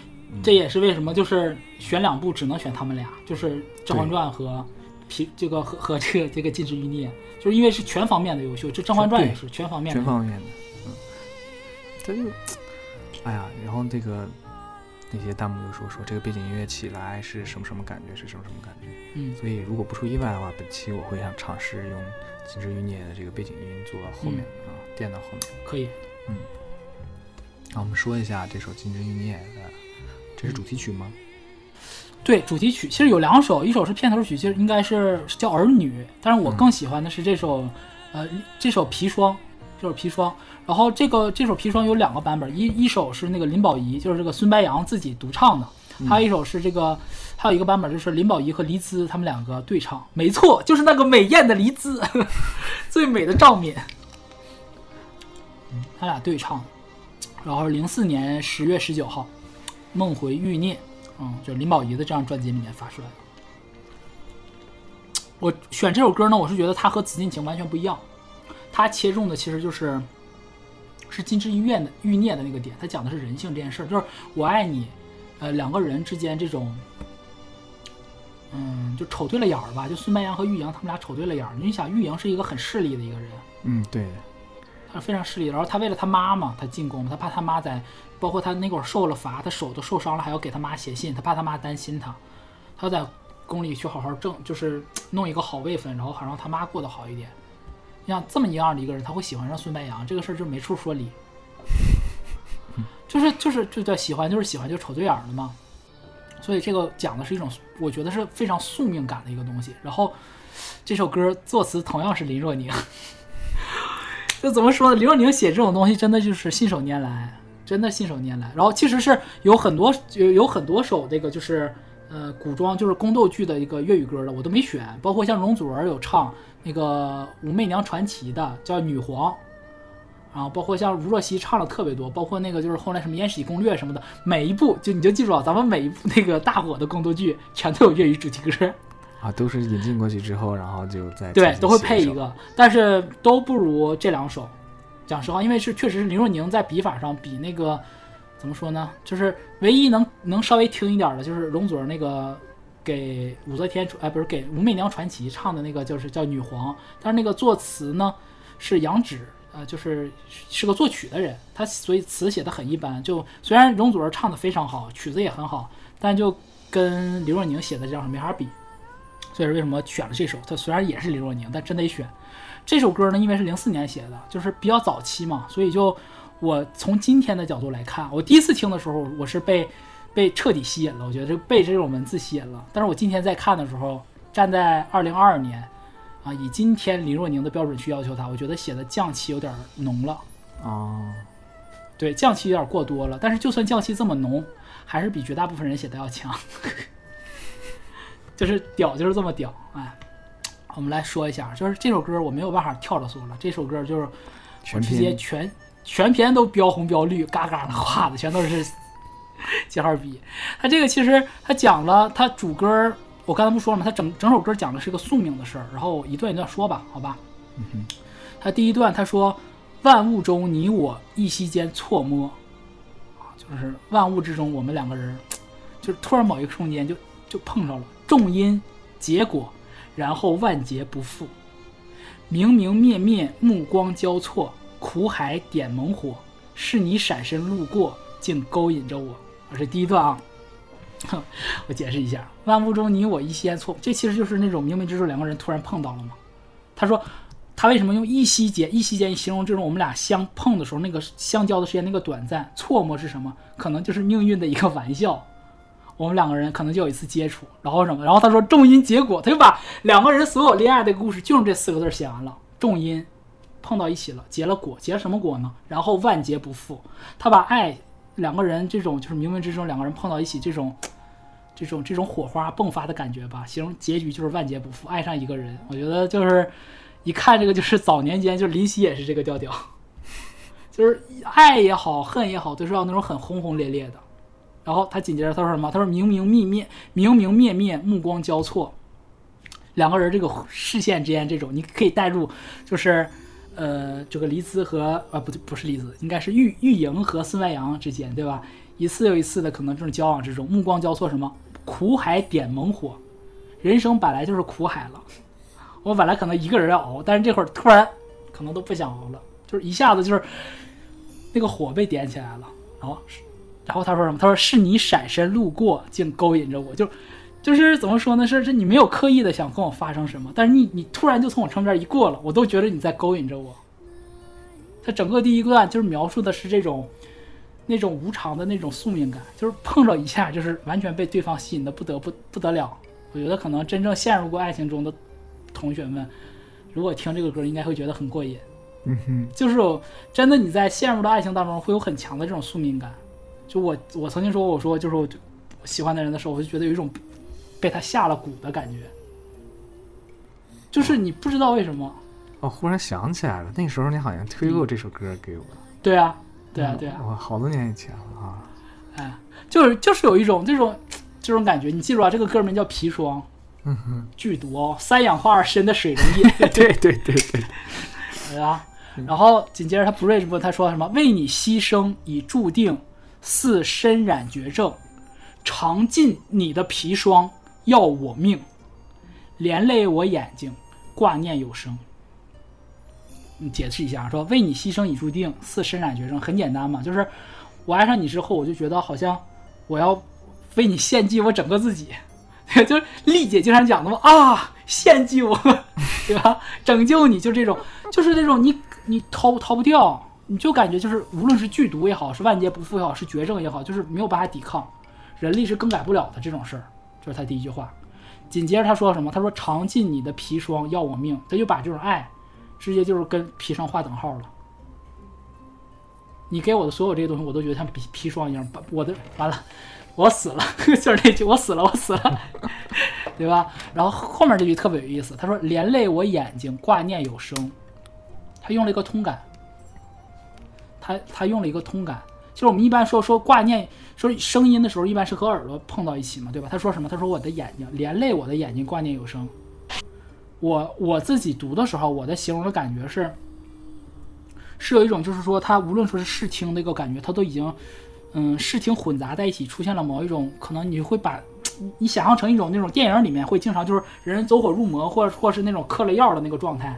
这也是为什么，就是选两部只能选他们俩，就是《甄嬛传》和皮这个和和这个这个《金枝欲孽》，就是因为是全方面的优秀。这《甄嬛传》也是全方面的。全方面的，嗯，他就，哎呀，然后这个那些弹幕就说说这个背景音乐起来是什么什么感觉，是什么什么感觉。嗯，所以如果不出意外的话，本期我会想尝试用《金枝欲孽》的这个背景音做后面啊，垫到后面。可以。嗯，那我们说一下这首《金枝欲孽》的。这是主题曲吗？对，主题曲其实有两首，一首是片头曲，其实应该是叫《儿女》，但是我更喜欢的是这首，呃，这首《砒霜》，这首《砒霜》。然后这个这首《砒霜》有两个版本，一一首是那个林保怡，就是这个孙白杨自己独唱的，还有一首是这个，还有一个版本就是林保怡和黎姿他们两个对唱。没错，就是那个美艳的黎姿，最美的赵敏，他俩对唱。然后零四年十月十九号，《梦回欲念》。嗯，就林保怡的这张专辑里面发出来的。我选这首歌呢，我是觉得它和《紫禁情》完全不一样。它切中的其实就是是金枝玉叶的欲念的那个点，他讲的是人性这件事儿，就是我爱你，呃，两个人之间这种，嗯，就瞅对了眼儿吧。就孙白杨和玉莹他们俩瞅对了眼儿。你想，玉莹是一个很势利的一个人，嗯，对，他非常势利。然后他为了他妈妈，他进宫，他怕他妈在。包括他那会儿受了罚，他手都受伤了，还要给他妈写信，他怕他妈担心他，他在宫里去好好挣，就是弄一个好位分，然后好让他妈过得好一点。你像这么一样的一个人，他会喜欢上孙白杨，这个事儿就没处说理，就是就是就叫喜欢就是喜欢就瞅对眼了嘛。所以这个讲的是一种我觉得是非常宿命感的一个东西。然后这首歌作词同样是林若宁，就怎么说呢？林若宁写这种东西真的就是信手拈来。真的信手拈来，然后其实是有很多有有很多首这个就是呃古装就是宫斗剧的一个粤语歌的，我都没选，包括像容祖儿有唱那个《武媚娘传奇》的叫《女皇》，然后包括像吴若曦唱了特别多，包括那个就是后来什么《延禧攻略》什么的，每一部就你就记住啊，咱们每一部那个大火的宫斗剧全都有粤语主题歌啊，都是引进过去之后，然后就在对都会配一个，但是都不如这两首。讲实话，因为是确实是林若宁在笔法上比那个怎么说呢？就是唯一能能稍微听一点的，就是容祖儿那个给武则天哎不是给武媚娘传奇唱的那个，就是叫女皇。但是那个作词呢是杨芷，呃，就是是个作曲的人，他所以词写的很一般。就虽然容祖儿唱的非常好，曲子也很好，但就跟林若宁写的这样没法比。所以说为什么选了这首？它虽然也是林若宁，但真得选。这首歌呢，因为是零四年写的，就是比较早期嘛，所以就我从今天的角度来看，我第一次听的时候，我是被被彻底吸引了，我觉得被这种文字吸引了。但是我今天在看的时候，站在二零二二年，啊，以今天林若宁的标准去要求他，我觉得写的匠气有点浓了。哦，对，匠气有点过多了。但是就算匠气这么浓，还是比绝大部分人写的要强。就是屌，就是这么屌，哎。我们来说一下，就是这首歌我没有办法跳着说了。这首歌就是直接全全篇都标红标绿，嘎嘎的画的全都是 记号笔。他这个其实他讲了，他主歌我刚才不说了吗？他整整首歌讲的是个宿命的事儿。然后一段一段说吧，好吧。嗯他第一段他说：“万物中你我一息间错摸，啊，就是万物之中我们两个人，就是突然某一个瞬间就就碰上了，重因结果。”然后万劫不复，明明灭灭，目光交错，苦海点猛火，是你闪身路过，竟勾引着我。这是第一段啊，哼我解释一下：万物中你我一息错，这其实就是那种冥冥之中两个人突然碰到了嘛。他说，他为什么用一息间、一息间形容这种我们俩相碰的时候那个相交的时间那个短暂？错莫是什么？可能就是命运的一个玩笑。我们两个人可能就有一次接触，然后什么？然后他说重因结果，他就把两个人所有恋爱的故事就用这四个字写完了。重因碰到一起了，结了果，结什么果呢？然后万劫不复。他把爱两个人这种就是冥冥之中两个人碰到一起这种 这种这种火花迸发的感觉吧，形容结局就是万劫不复，爱上一个人。我觉得就是一看这个就是早年间就林夕也是这个调调，就是爱也好，恨也好，都是要那种很轰轰烈烈的。然后他紧接着他说什么？他说明明灭灭，明明灭灭，目光交错，两个人这个视线之间这种，你可以带入，就是，呃，这个黎姿和呃不对，不是黎姿，应该是玉玉莹和孙白杨之间，对吧？一次又一次的可能这种交往之中，目光交错，什么苦海点猛火，人生本来就是苦海了，我本来可能一个人要熬，但是这会儿突然可能都不想熬了，就是一下子就是那个火被点起来了，然后。然后他说什么？他说是你闪身路过，竟勾引着我，就，就是怎么说呢？是是你没有刻意的想跟我发生什么，但是你你突然就从我身边一过了，我都觉得你在勾引着我。他整个第一段就是描述的是这种，那那种无常的那种宿命感，就是碰着一下就是完全被对方吸引的不得不不得了。我觉得可能真正陷入过爱情中的同学们，如果听这个歌，应该会觉得很过瘾。嗯哼，就是真的你在陷入到爱情当中，会有很强的这种宿命感。就我我曾经说过，我说就是我喜欢的人的时候，我就觉得有一种被他下了蛊的感觉，就是你不知道为什么。哦，忽然想起来了，那时候你好像推过这首歌给我。对啊，对啊，对啊。哇，好多年以前了啊。哎，就是就是有一种这种。这种感觉，你记住啊，这个歌名叫《砒霜》，嗯哼，剧毒哦，三氧化二砷的水溶液，对对对对，对 啊。然后紧接着他不瑞这部他说什么？为你牺牲已注定，似身染绝症，尝尽你的砒霜要我命，连累我眼睛挂念有声。你解释一下，说为你牺牲已注定，似身染绝症，很简单嘛，就是我爱上你之后，我就觉得好像我要。为你献祭我整个自己，就是丽姐经常讲的嘛啊，献祭我，对吧？拯救你就这种，就是那种你你逃逃不掉，你就感觉就是无论是剧毒也好，是万劫不复也好，是绝症也好，就是没有办法抵抗，人力是更改不了的这种事儿。这是他第一句话。紧接着他说什么？他说尝尽你的砒霜要我命，他就把这种爱直接就是跟砒霜划等号了。你给我的所有这些东西，我都觉得像砒砒霜一样，把我的完了。我死了，就是那句“我死了，我死了”，对吧？然后后面这句特别有意思，他说：“连累我眼睛挂念有声。”他用了一个通感，他他用了一个通感，就是我们一般说说挂念说声音的时候，一般是和耳朵碰到一起嘛，对吧？他说什么？他说我的眼睛连累我的眼睛挂念有声。我我自己读的时候，我的形容的感觉是，是有一种就是说，他无论说是视听的一个感觉，他都已经。嗯，视听混杂在一起，出现了某一种可能，你会把你想象成一种那种电影里面会经常就是人走火入魔，或者或是那种嗑了药的那个状态，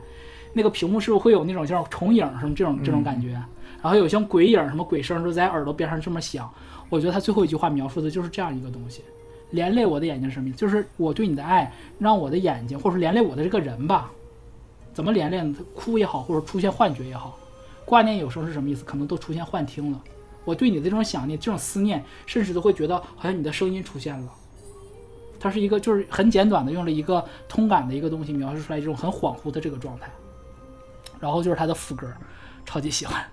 那个屏幕是不是会有那种像重影什么这种这种感觉？然后有像鬼影什么鬼声就在耳朵边上这么响。我觉得他最后一句话描述的就是这样一个东西，连累我的眼睛是什么？就是我对你的爱让我的眼睛，或者说连累我的这个人吧，怎么连累呢？哭也好，或者出现幻觉也好，挂念有声是什么意思？可能都出现幻听了。我对你的这种想念、这种思念，甚至都会觉得好像你的声音出现了。它是一个，就是很简短的用了一个通感的一个东西描述出来这种很恍惚的这个状态。然后就是他的副歌，超级喜欢。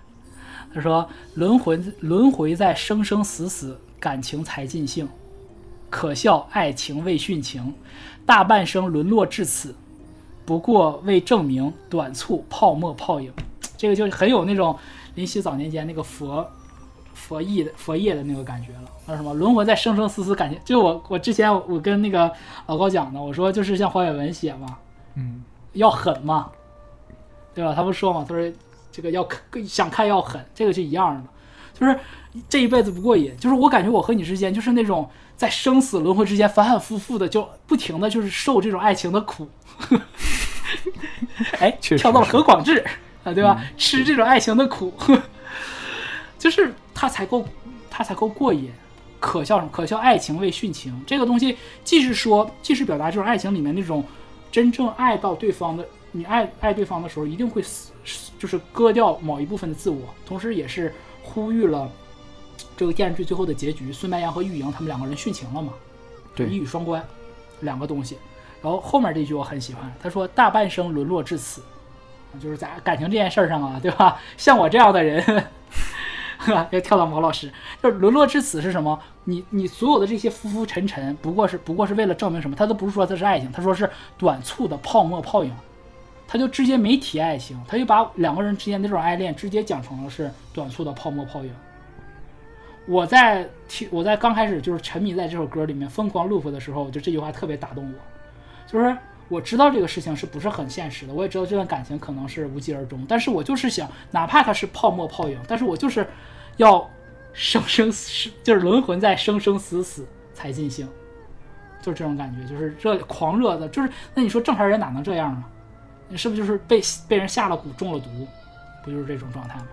他说：“轮回轮回在生生死死，感情才尽兴。可笑爱情未殉情，大半生沦落至此，不过为证明短促泡沫泡影。”这个就很有那种林夕早年间那个佛。佛意的佛业的那个感觉了，那什么轮回在生生死死感情，就我我之前我跟那个老高讲的，我说就是像黄伟文写嘛，嗯，要狠嘛，对吧？他不说嘛，他说这个要想看要狠，这个是一样的，就是这一辈子不过瘾，就是我感觉我和你之间就是那种在生死轮回之间反反复复的，就不停的就是受这种爱情的苦，哎，跳到了何广智啊，对吧？吃这种爱情的苦。就是他才够，他才够过瘾，可笑什么？可笑爱情为殉情。这个东西既是说，既是表达这种爱情里面那种真正爱到对方的，你爱爱对方的时候，一定会死，就是割掉某一部分的自我，同时也是呼吁了这个电视剧最后的结局，孙白杨和玉莹他们两个人殉情了嘛？对，一语双关，两个东西。然后后面这句我很喜欢，他说大半生沦落至此，就是在感情这件事上啊，对吧？像我这样的人。要跳到毛老师，就是沦落至此是什么？你你所有的这些浮浮沉沉，不过是不过是为了证明什么？他都不是说这是爱情，他说是短促的泡沫泡影，他就直接没提爱情，他就把两个人之间那种爱恋直接讲成了是短促的泡沫泡影。我在听我在刚开始就是沉迷在这首歌里面疯狂 loop 的时候，就这句话特别打动我，就是。我知道这个事情是不是很现实的，我也知道这段感情可能是无疾而终，但是我就是想，哪怕它是泡沫泡影，但是我就是要生生死，就是轮回在生生死死才尽兴，就是这种感觉，就是热狂热的，就是那你说正常人哪能这样呢？你是不是就是被被人下了蛊中了毒，不就是这种状态吗？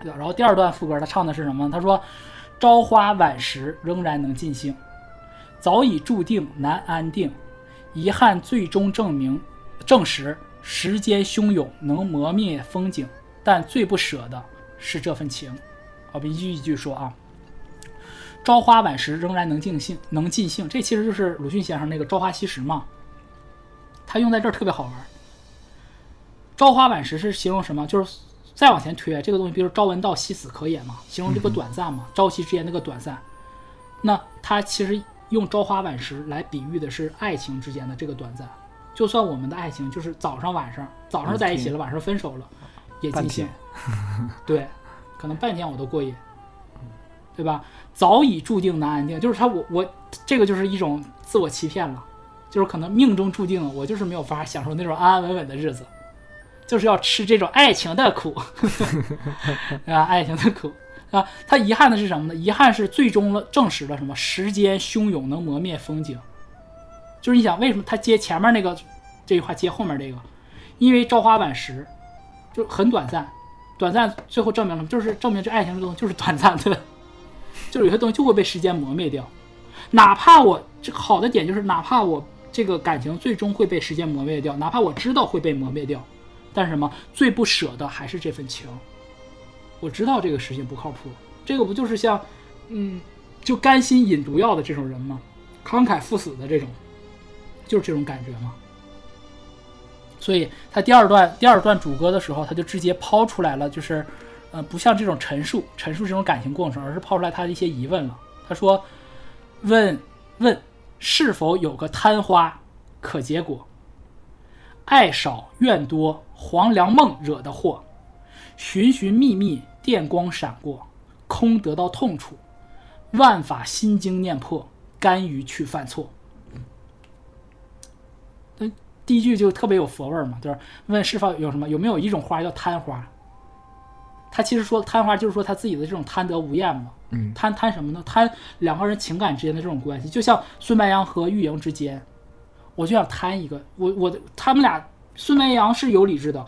对吧？然后第二段副歌他唱的是什么？他说：“朝花晚拾仍然能尽兴，早已注定难安定。”遗憾最终证明，证实时间汹涌能磨灭风景，但最不舍的是这份情。好，一句一句说啊。朝花晚石仍然能尽兴，能尽兴。这其实就是鲁迅先生那个“朝花夕拾”嘛。他用在这儿特别好玩。朝花晚石是形容什么？就是再往前推这个东西，比如“朝闻道，夕死可也”嘛，形容这个短暂嘛，朝夕之间那个短暂。那他其实用朝花晚石来比喻的是爱情之间的这个短暂。就算我们的爱情就是早上晚上，早上在一起了，晚上分手了，也尽兴。对，可能半天我都过瘾。对吧？早已注定难安定，就是他，我我这个就是一种自我欺骗了，就是可能命中注定我就是没有法享受那种安安稳稳的日子，就是要吃这种爱情的苦，啊，爱情的苦啊。他遗憾的是什么呢？遗憾是最终了证实了什么？时间汹涌能磨灭风景。就是你想为什么他接前面那个这句话接后面这个？因为朝花晚拾就很短暂，短暂最后证明了就是证明这爱情这东西就是短暂的。就是有些东西就会被时间磨灭掉，哪怕我这好的点就是，哪怕我这个感情最终会被时间磨灭掉，哪怕我知道会被磨灭掉，但是什么最不舍的还是这份情。我知道这个事情不靠谱，这个不就是像，嗯，就甘心饮毒药的这种人吗？慷慨赴死的这种，就是这种感觉吗？所以他第二段第二段主歌的时候，他就直接抛出来了，就是。呃，不像这种陈述，陈述这种感情过程，而是抛出来他的一些疑问了。他说：“问问是否有个贪花可结果？爱少怨多，黄粱梦惹的祸。寻寻觅觅，电光闪过，空得到痛处。万法心经念破，甘于去犯错。”那第一句就特别有佛味儿嘛，就是问是否有什么，有没有一种花叫贪花？他其实说贪花，就是说他自己的这种贪得无厌嘛。嗯，贪贪什么呢？贪两个人情感之间的这种关系，就像孙白杨和玉莹之间，我就想贪一个。我我他们俩，孙白杨是有理智的，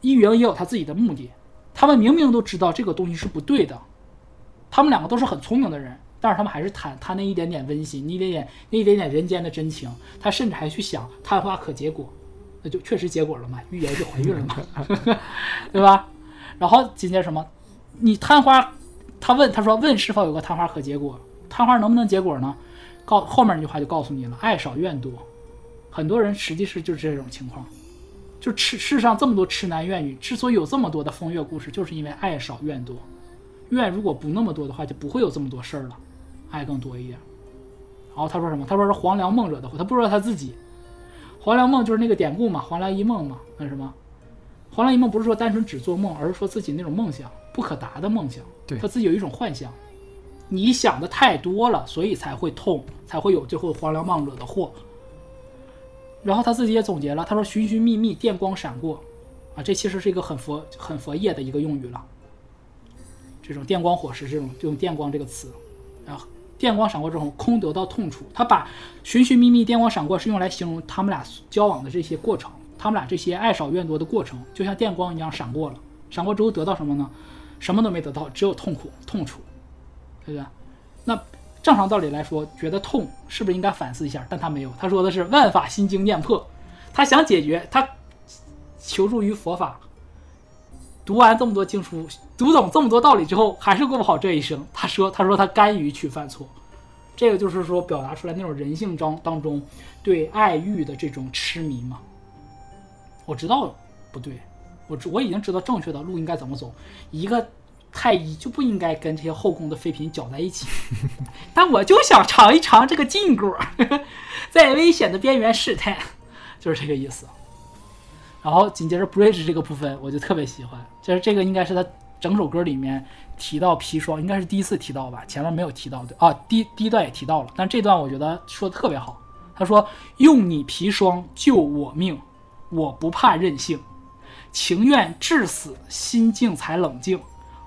易莹也有他自己的目的。他们明明都知道这个东西是不对的，他们两个都是很聪明的人，但是他们还是贪贪那一点点温馨，那一点点那一点点人间的真情。他甚至还去想贪花可结果，那就确实结果了嘛，玉莹就怀孕了嘛，对吧？然后紧接着什么？你贪花，他问他说问是否有个贪花可结果？贪花能不能结果呢？告后面那句话就告诉你了：爱少怨多。很多人实际是就是这种情况，就痴世上这么多痴男怨女，之所以有这么多的风月故事，就是因为爱少怨多。怨如果不那么多的话，就不会有这么多事儿了，爱更多一点。然后他说什么？他说是黄粱梦惹的祸。他不知道他自己，黄粱梦就是那个典故嘛，黄粱一梦嘛，那什么？黄粱一梦不是说单纯只做梦，而是说自己那种梦想不可达的梦想，对他自己有一种幻想。你想的太多了，所以才会痛，才会有最后黄粱梦惹的祸。然后他自己也总结了，他说：“寻寻觅觅，电光闪过。”啊，这其实是一个很佛、很佛业的一个用语了。这种电光火石，这种用“电光”这个词，啊，电光闪过之后，空得到痛处。他把“寻寻觅觅，电光闪过”是用来形容他们俩交往的这些过程。他们俩这些爱少怨多的过程，就像电光一样闪过了。闪过之后得到什么呢？什么都没得到，只有痛苦、痛楚，对不对？那正常道理来说，觉得痛是不是应该反思一下？但他没有，他说的是万法心经念破。他想解决，他求助于佛法。读完这么多经书，读懂这么多道理之后，还是过不好这一生。他说：“他说他甘于去犯错。”这个就是说，表达出来那种人性中当中对爱欲的这种痴迷嘛。我知道不对，我我已经知道正确的路应该怎么走。一个太医就不应该跟这些后宫的妃嫔搅在一起。但我就想尝一尝这个禁果，在危险的边缘试探，就是这个意思。然后紧接着 bridge 这个部分我就特别喜欢，就是这个应该是他整首歌里面提到砒霜，应该是第一次提到吧？前面没有提到的啊，第第一段也提到了，但这段我觉得说的特别好。他说：“用你砒霜救我命。”我不怕任性，情愿至死，心境才冷静。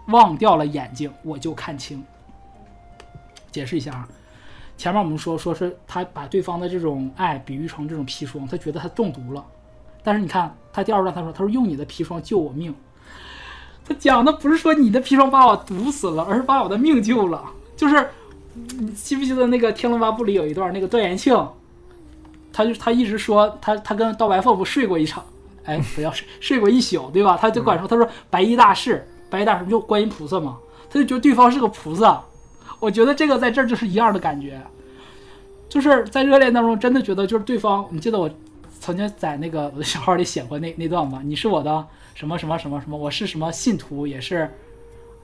忘掉了眼睛，我就看清。解释一下啊，前面我们说说是他把对方的这种爱比喻成这种砒霜，他觉得他中毒了。但是你看他第二段，他说他说用你的砒霜救我命。他讲的不是说你的砒霜把我毒死了，而是把我的命救了。就是你记不记得那个《天龙八部》里有一段那个段延庆？他就他一直说他他跟刀白凤不睡过一场，哎，不要睡睡过一宿，对吧？他就管说他说白衣大士，白衣大神就观音菩萨嘛。他就觉得对方是个菩萨。我觉得这个在这儿就是一样的感觉，就是在热恋当中真的觉得就是对方。你记得我曾经在那个我的小号里写过那那段吗？你是我的什么什么什么什么？我是什么信徒，也是，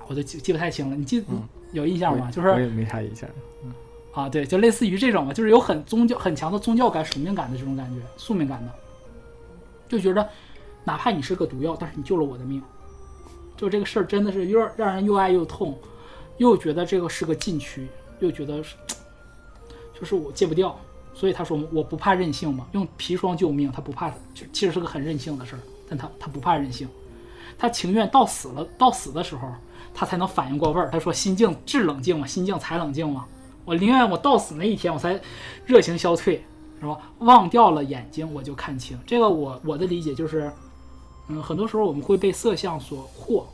我都记记不太清了。你记有印象吗？就是我也没啥印象。啊，对，就类似于这种嘛，就是有很宗教很强的宗教感、使命感的这种感觉，宿命感的，就觉得哪怕你是个毒药，但是你救了我的命，就这个事儿真的是又让人又爱又痛，又觉得这个是个禁区，又觉得是就是我戒不掉，所以他说我不怕任性嘛，用砒霜救命，他不怕，其实是个很任性的事儿，但他他不怕任性，他情愿到死了，到死的时候他才能反应过味儿。他说心静致冷静嘛，心静才冷静嘛。我宁愿我到死那一天，我才热情消退，是吧？忘掉了眼睛，我就看清。这个我我的理解就是，嗯，很多时候我们会被色相所惑，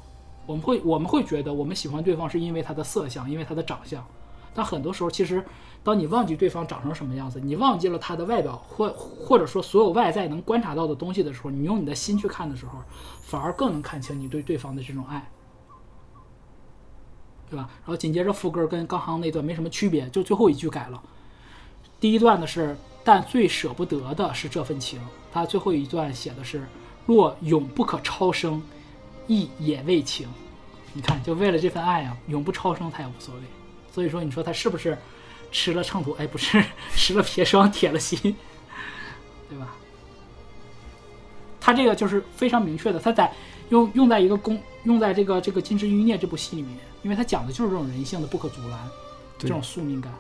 我们会我们会觉得我们喜欢对方是因为他的色相，因为他的长相。但很多时候，其实当你忘记对方长成什么样子，你忘记了他的外表，或或者说所有外在能观察到的东西的时候，你用你的心去看的时候，反而更能看清你对对方的这种爱。对吧？然后紧接着副歌跟刚刚那段没什么区别，就最后一句改了。第一段的是，但最舍不得的是这份情。他最后一段写的是，若永不可超生，亦也未情。你看，就为了这份爱啊，永不超生他也无所谓。所以说，你说他是不是吃了秤砣？哎，不是，吃了砒霜铁了心，对吧？他这个就是非常明确的，他在用用在一个公用在这个这个《金枝欲孽》这部戏里面。因为他讲的就是这种人性的不可阻拦，这种宿命感，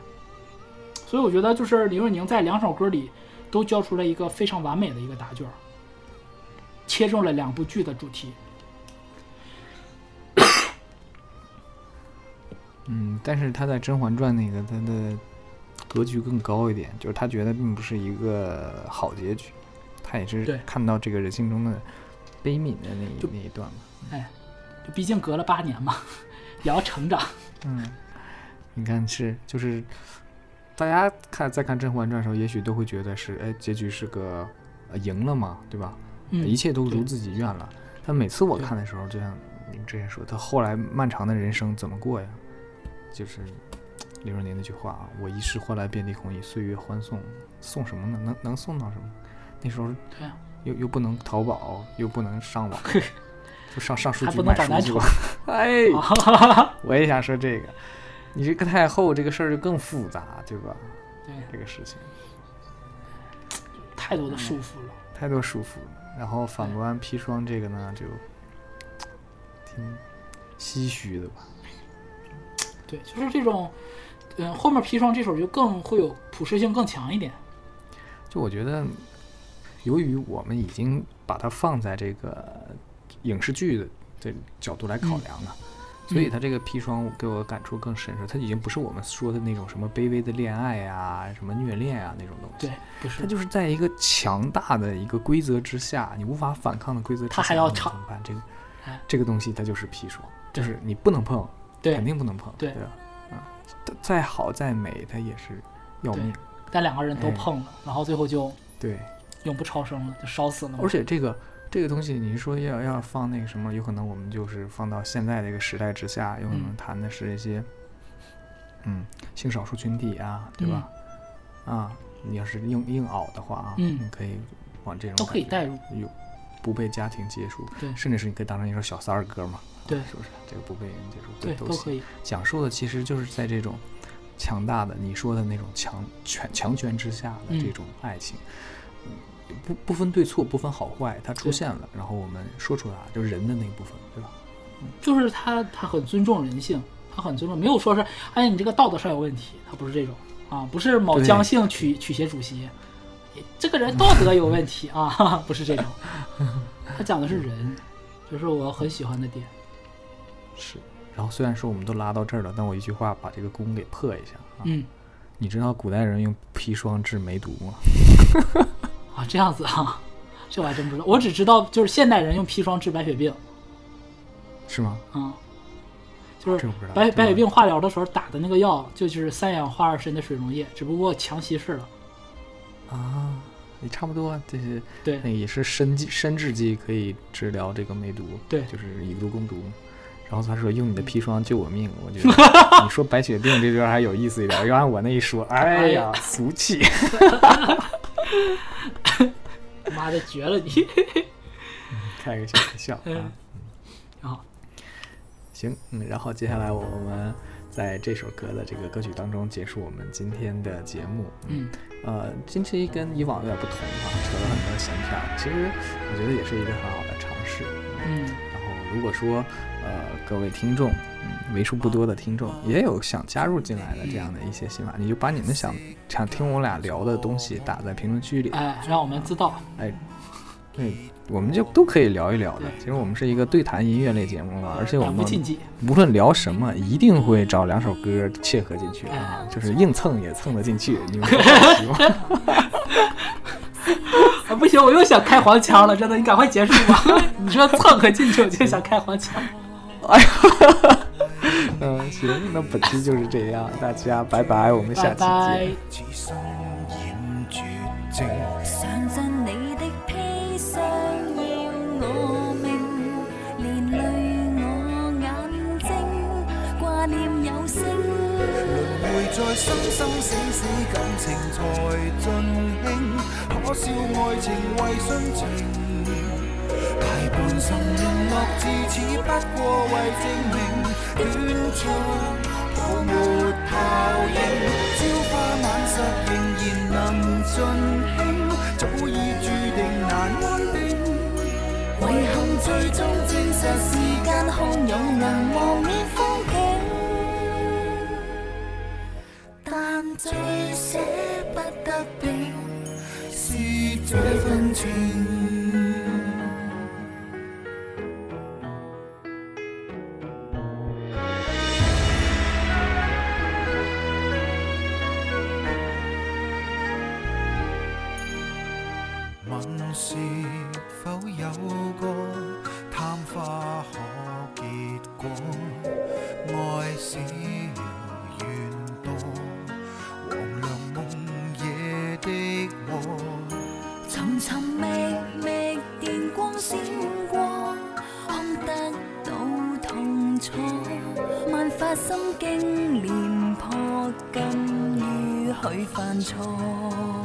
所以我觉得就是李若宁在两首歌里都交出了一个非常完美的一个答卷，切中了两部剧的主题。嗯，但是他在《甄嬛传》那个他的格局更高一点，就是他觉得并不是一个好结局，他也是看到这个人性中的悲悯的那一那一段嘛。哎，就毕竟隔了八年嘛。也要成长，嗯，你看是就是，大家看在看《甄嬛传》的时候，也许都会觉得是，哎，结局是个赢了嘛，对吧？一切都如自己愿了。但每次我看的时候，就像您之前说，他后来漫长的人生怎么过呀？就是李若宁那句话啊：“我一世换来遍地红衣，岁月欢送，送什么呢？能能送到什么？那时候又又不能淘宝，又不能上网。”就上上书局买书。哎，我也想说这个，你这个太后这个事儿就更复杂，对吧？对，这个事情太多的束缚了，太多束缚了。然后反观砒霜这个呢，就挺唏嘘的吧？对，就是这种，嗯，后面砒霜这首就更会有普适性更强一点。就我觉得，由于我们已经把它放在这个。影视剧的这角度来考量了，所以他这个砒霜给我感触更深是，他已经不是我们说的那种什么卑微的恋爱呀、什么虐恋啊那种东西。对，不是。他就是在一个强大的一个规则之下，你无法反抗的规则之下，他还要唱怎么办？这个，这个东西它就是砒霜，就是你不能碰，肯定不能碰，对吧？啊，再好再美，它也是要命。但两个人都碰了，然后最后就对永不超生了，就烧死了。而且这个。这个东西，你说要要放那个什么，有可能我们就是放到现在这个时代之下，有可能谈的是一些，嗯，性少数群体啊，对吧？啊，你要是硬硬熬的话啊，你可以往这种都可以带入，有不被家庭接触，对，甚至是你可以当成一首小三儿歌嘛，对，是不是？这个不被人接受，对，都可以。讲述的其实就是在这种强大的你说的那种强权强权之下的这种爱情。不不分对错，不分好坏，它出现了，然后我们说出来，就是人的那一部分，对吧？就是他，他很尊重人性，他很尊重，没有说是，哎，你这个道德上有问题，他不是这种啊，不是某江姓曲曲协主席，这个人道德有问题啊，不是这种，他讲的是人，就是我很喜欢的点。是，然后虽然说我们都拉到这儿了，但我一句话把这个功给破一下啊。嗯，你知道古代人用砒霜治梅毒吗？啊，这样子啊，这我还真不知道。我只知道就是现代人用砒霜治白血病，是吗？啊，就是白白血病化疗的时候打的那个药，就是三氧化二砷的水溶液，只不过强稀释了。啊，也差不多，这些对，那也是参剂参制剂可以治疗这个梅毒，对，就是以毒攻毒，然后他说：“用你的砒霜救我命。”我觉得你说白血病这段还有意思一点，要按我那一说，哎呀，俗气！妈的，绝了你！开个小玩笑啊。好，行，嗯，然后接下来我们在这首歌的这个歌曲当中结束我们今天的节目。嗯，呃，近期跟以往有点不同啊，扯了很多闲篇，其实我觉得也是一个很好的尝试。嗯，然后如果说呃各位听众，嗯，为数不多的听众也有想加入进来的这样的一些想法，你就把你们想想听我俩聊的东西打在评论区里，哎，让我们知道，哎，对。我们就都可以聊一聊的。其实我们是一个对谈音乐类节目嘛，而且我们无论聊什么，一定会找两首歌切合进去啊，就是硬蹭也蹭得进去。你们啊，不行，我又想开黄腔了，真的，你赶快结束吧。你说蹭和进去，我就想开黄腔。哎呀，嗯，行，那本期就是这样，大家拜拜，我们下期见。在生生死死感情才尽兴，可笑爱情为殉情。大半生沦落至此，不过为证明断肠泡沫泡影，朝花晚拾仍然能尽兴，早已注定难安定。遗憾最终证实时间汹涌，能磨灭风景。但最舍不得的是这份情。心经连破，更于许犯错。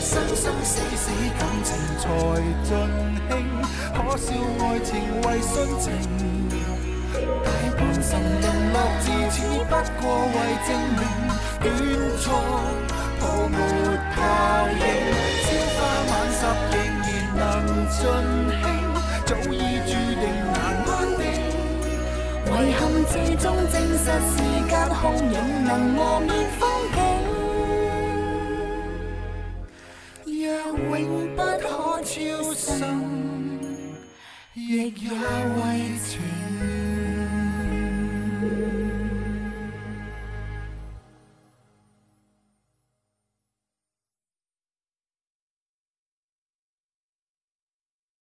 生生死死感情才尽兴。可笑爱情为殉情，大半生沦落至此，不过为证明短错泡沫泡影。朝花晚拾仍然能尽兴，早已注定难安定。遗憾最终证实时间汹涌能磨灭风。超生亦也为情。